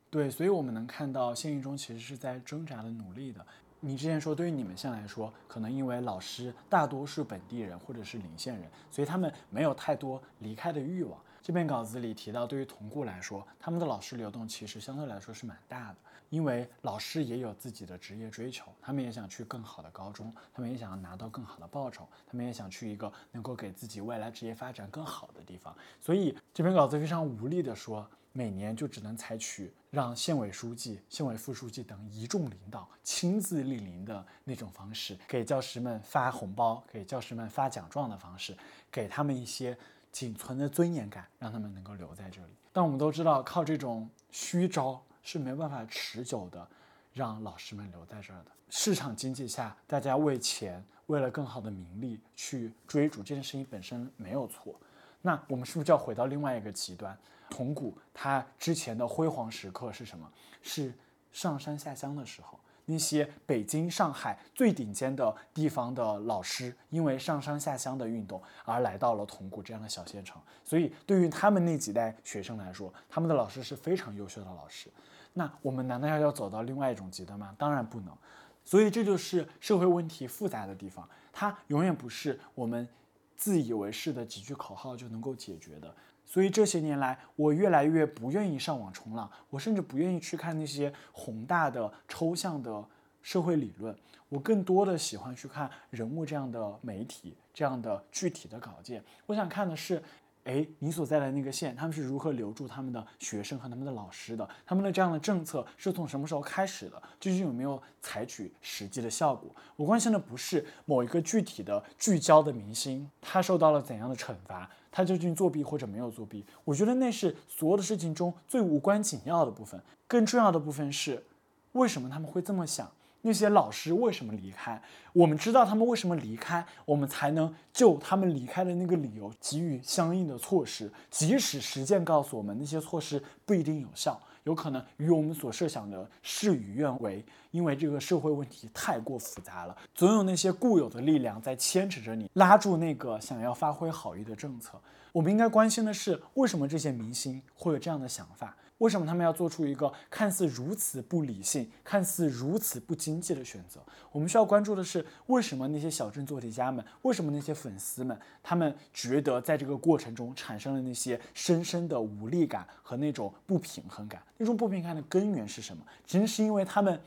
Speaker 1: 对，所以我们能看到县一中其实是在挣扎的努力的。你之前说对于你们县来说，可能因为老师大多是本地人或者是邻县人，所以他们没有太多离开的欲望。这篇稿子里提到，对于铜固来说，他们的老师流动其实相对来说是蛮大的。因为老师也有自己的职业追求，他们也想去更好的高中，他们也想要拿到更好的报酬，他们也想去一个能够给自己未来职业发展更好的地方。所以这篇稿子非常无力的说，每年就只能采取让县委书记、县委副书记等一众领导亲自莅临的那种方式，给教师们发红包、给教师们发奖状的方式，给他们一些仅存的尊严感，让他们能够留在这里。但我们都知道，靠这种虚招。是没办法持久的让老师们留在这儿的。市场经济下，大家为钱，为了更好的名利去追逐这件事情本身没有错。那我们是不是就要回到另外一个极端？铜鼓它之前的辉煌时刻是什么？是上山下乡的时候。那些北京、上海最顶尖的地方的老师，因为上山下乡的运动而来到了铜鼓这样的小县城，所以对于他们那几代学生来说，他们的老师是非常优秀的老师。那我们难道要要走到另外一种极端吗？当然不能。所以这就是社会问题复杂的地方，它永远不是我们自以为是的几句口号就能够解决的。所以这些年来，我越来越不愿意上网冲浪，我甚至不愿意去看那些宏大的、抽象的社会理论。我更多的喜欢去看人物这样的媒体、这样的具体的稿件。我想看的是哎，你所在的那个县，他们是如何留住他们的学生和他们的老师的？他们的这样的政策是从什么时候开始的？究竟有没有采取实际的效果？我关心的不是某一个具体的聚焦的明星，他受到了怎样的惩罚，他究竟作弊或者没有作弊？我觉得那是所有的事情中最无关紧要的部分。更重要的部分是，为什么他们会这么想？那些老师为什么离开？我们知道他们为什么离开，我们才能就他们离开的那个理由给予相应的措施。即使实践告诉我们那些措施不一定有效，有可能与我们所设想的事与愿违，因为这个社会问题太过复杂了，总有那些固有的力量在牵扯着你，拉住那个想要发挥好意的政策。我们应该关心的是，为什么这些明星会有这样的想法？为什么他们要做出一个看似如此不理性、看似如此不经济的选择？我们需要关注的是，为什么那些小镇做题家们，为什么那些粉丝们，他们觉得在这个过程中产生了那些深深的无力感和那种不平衡感？那种不平衡的根源是什么？仅仅是因为他们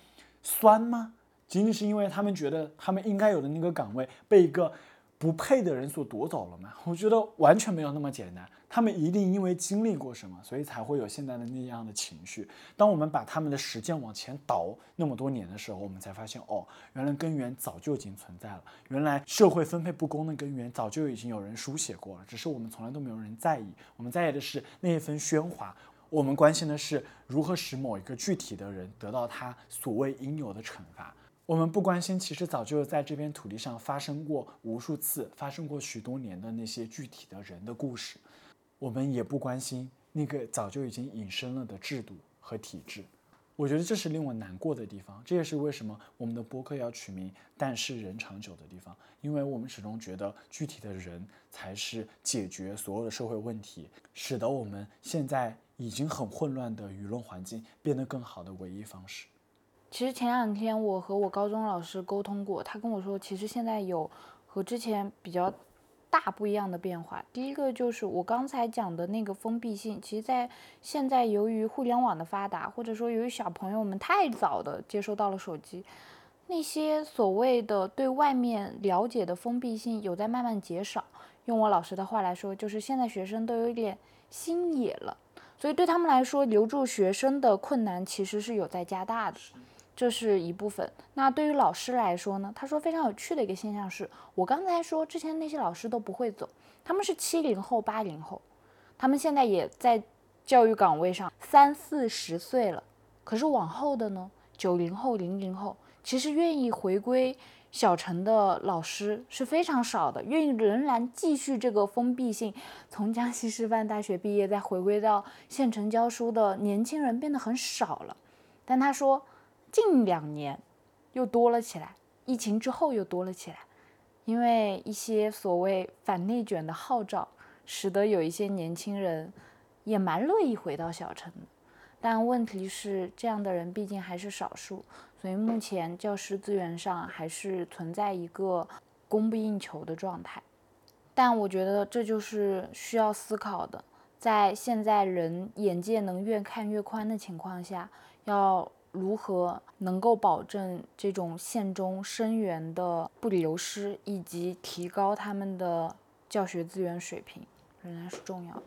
Speaker 1: 酸吗？仅仅是因为他们觉得他们应该有的那个岗位被一个不配的人所夺走了吗？我觉得完全没有那么简单。他们一定因为经历过什么，所以才会有现在的那样的情绪。当我们把他们的时间往前倒那么多年的时候，我们才发现，哦，原来根源早就已经存在了。原来社会分配不公的根源早就已经有人书写过了，只是我们从来都没有人在意。我们在意的是那一份喧哗，我们关心的是如何使某一个具体的人得到他所谓应有的惩罚。我们不关心，其实早就在这片土地上发生过无数次、发生过许多年的那些具体的人的故事。我们也不关心那个早就已经隐身了的制度和体制，我觉得这是令我难过的地方。这也是为什么我们的播客要取名“但是人长久”的地方，因为我们始终觉得具体的人才是解决所有的社会问题，使得我们现在已经很混乱的舆论环境变得更好的唯一方式。
Speaker 2: 其实前两天我和我高中老师沟通过，他跟我说，其实现在有和之前比较。大不一样的变化，第一个就是我刚才讲的那个封闭性，其实，在现在由于互联网的发达，或者说由于小朋友们太早的接收到了手机，那些所谓的对外面了解的封闭性有在慢慢减少。用我老师的话来说，就是现在学生都有点心野了，所以对他们来说，留住学生的困难其实是有在加大的。这是一部分。那对于老师来说呢？他说非常有趣的一个现象是，我刚才说之前那些老师都不会走，他们是七零后、八零后，他们现在也在教育岗位上三四十岁了。可是往后的呢？九零后、零零后，其实愿意回归小城的老师是非常少的，愿意仍然继续这个封闭性，从江西师范大学毕业再回归到县城教书的年轻人变得很少了。但他说。近两年又多了起来，疫情之后又多了起来，因为一些所谓反内卷的号召，使得有一些年轻人也蛮乐意回到小城。但问题是，这样的人毕竟还是少数，所以目前教师资源上还是存在一个供不应求的状态。但我觉得这就是需要思考的，在现在人眼界能越看越宽的情况下，要。如何能够保证这种县中生源的不流失，以及提高他们的教学资源水平，仍然是重要。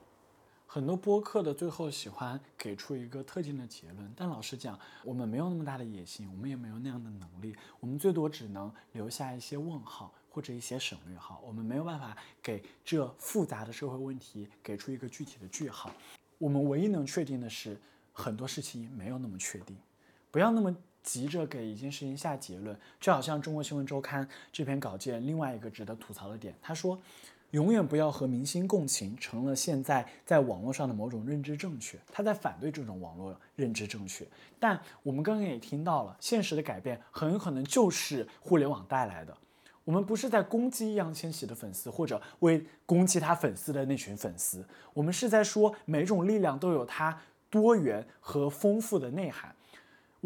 Speaker 1: 很多播客的最后喜欢给出一个特定的结论，但老实讲，我们没有那么大的野心，我们也没有那样的能力，我们最多只能留下一些问号或者一些省略号，我们没有办法给这复杂的社会问题给出一个具体的句号。我们唯一能确定的是，很多事情没有那么确定。不要那么急着给一件事情下结论，就好像《中国新闻周刊》这篇稿件另外一个值得吐槽的点，他说，永远不要和明星共情，成了现在在网络上的某种认知正确。他在反对这种网络认知正确。但我们刚刚也听到了，现实的改变很有可能就是互联网带来的。我们不是在攻击易烊千玺的粉丝，或者为攻击他粉丝的那群粉丝，我们是在说每种力量都有它多元和丰富的内涵。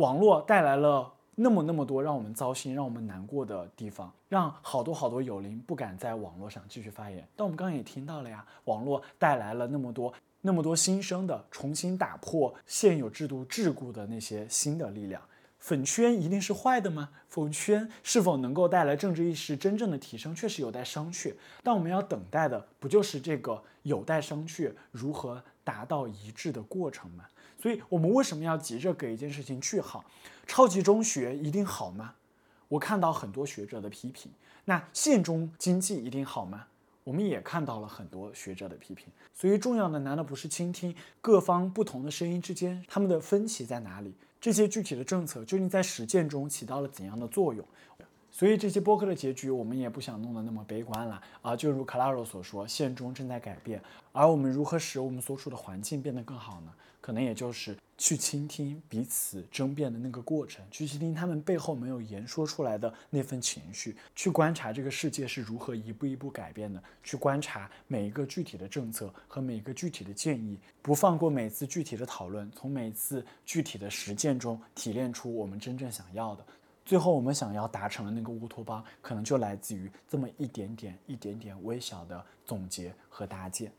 Speaker 1: 网络带来了那么那么多让我们糟心、让我们难过的地方，让好多好多有灵不敢在网络上继续发言。但我们刚刚也听到了呀，网络带来了那么多、那么多新生的、重新打破现有制度桎梏的那些新的力量。粉圈一定是坏的吗？粉圈是否能够带来政治意识真正的提升，确实有待商榷。但我们要等待的，不就是这个有待商榷、如何达到一致的过程吗？所以，我们为什么要急着给一件事情句号？超级中学一定好吗？我看到很多学者的批评。那县中经济一定好吗？我们也看到了很多学者的批评。所以，重要的难道不是倾听各方不同的声音之间，他们的分歧在哪里？这些具体的政策究竟在实践中起到了怎样的作用？所以这些播客的结局，我们也不想弄得那么悲观了啊！就如克拉罗所说，现中正在改变，而我们如何使我们所处的环境变得更好呢？可能也就是去倾听彼此争辩的那个过程，去倾听他们背后没有言说出来的那份情绪，去观察这个世界是如何一步一步改变的，去观察每一个具体的政策和每一个具体的建议，不放过每次具体的讨论，从每次具体的实践中提炼出我们真正想要的。最后，我们想要达成的那个乌托邦，可能就来自于这么一点点、一点点微小的总结和搭建。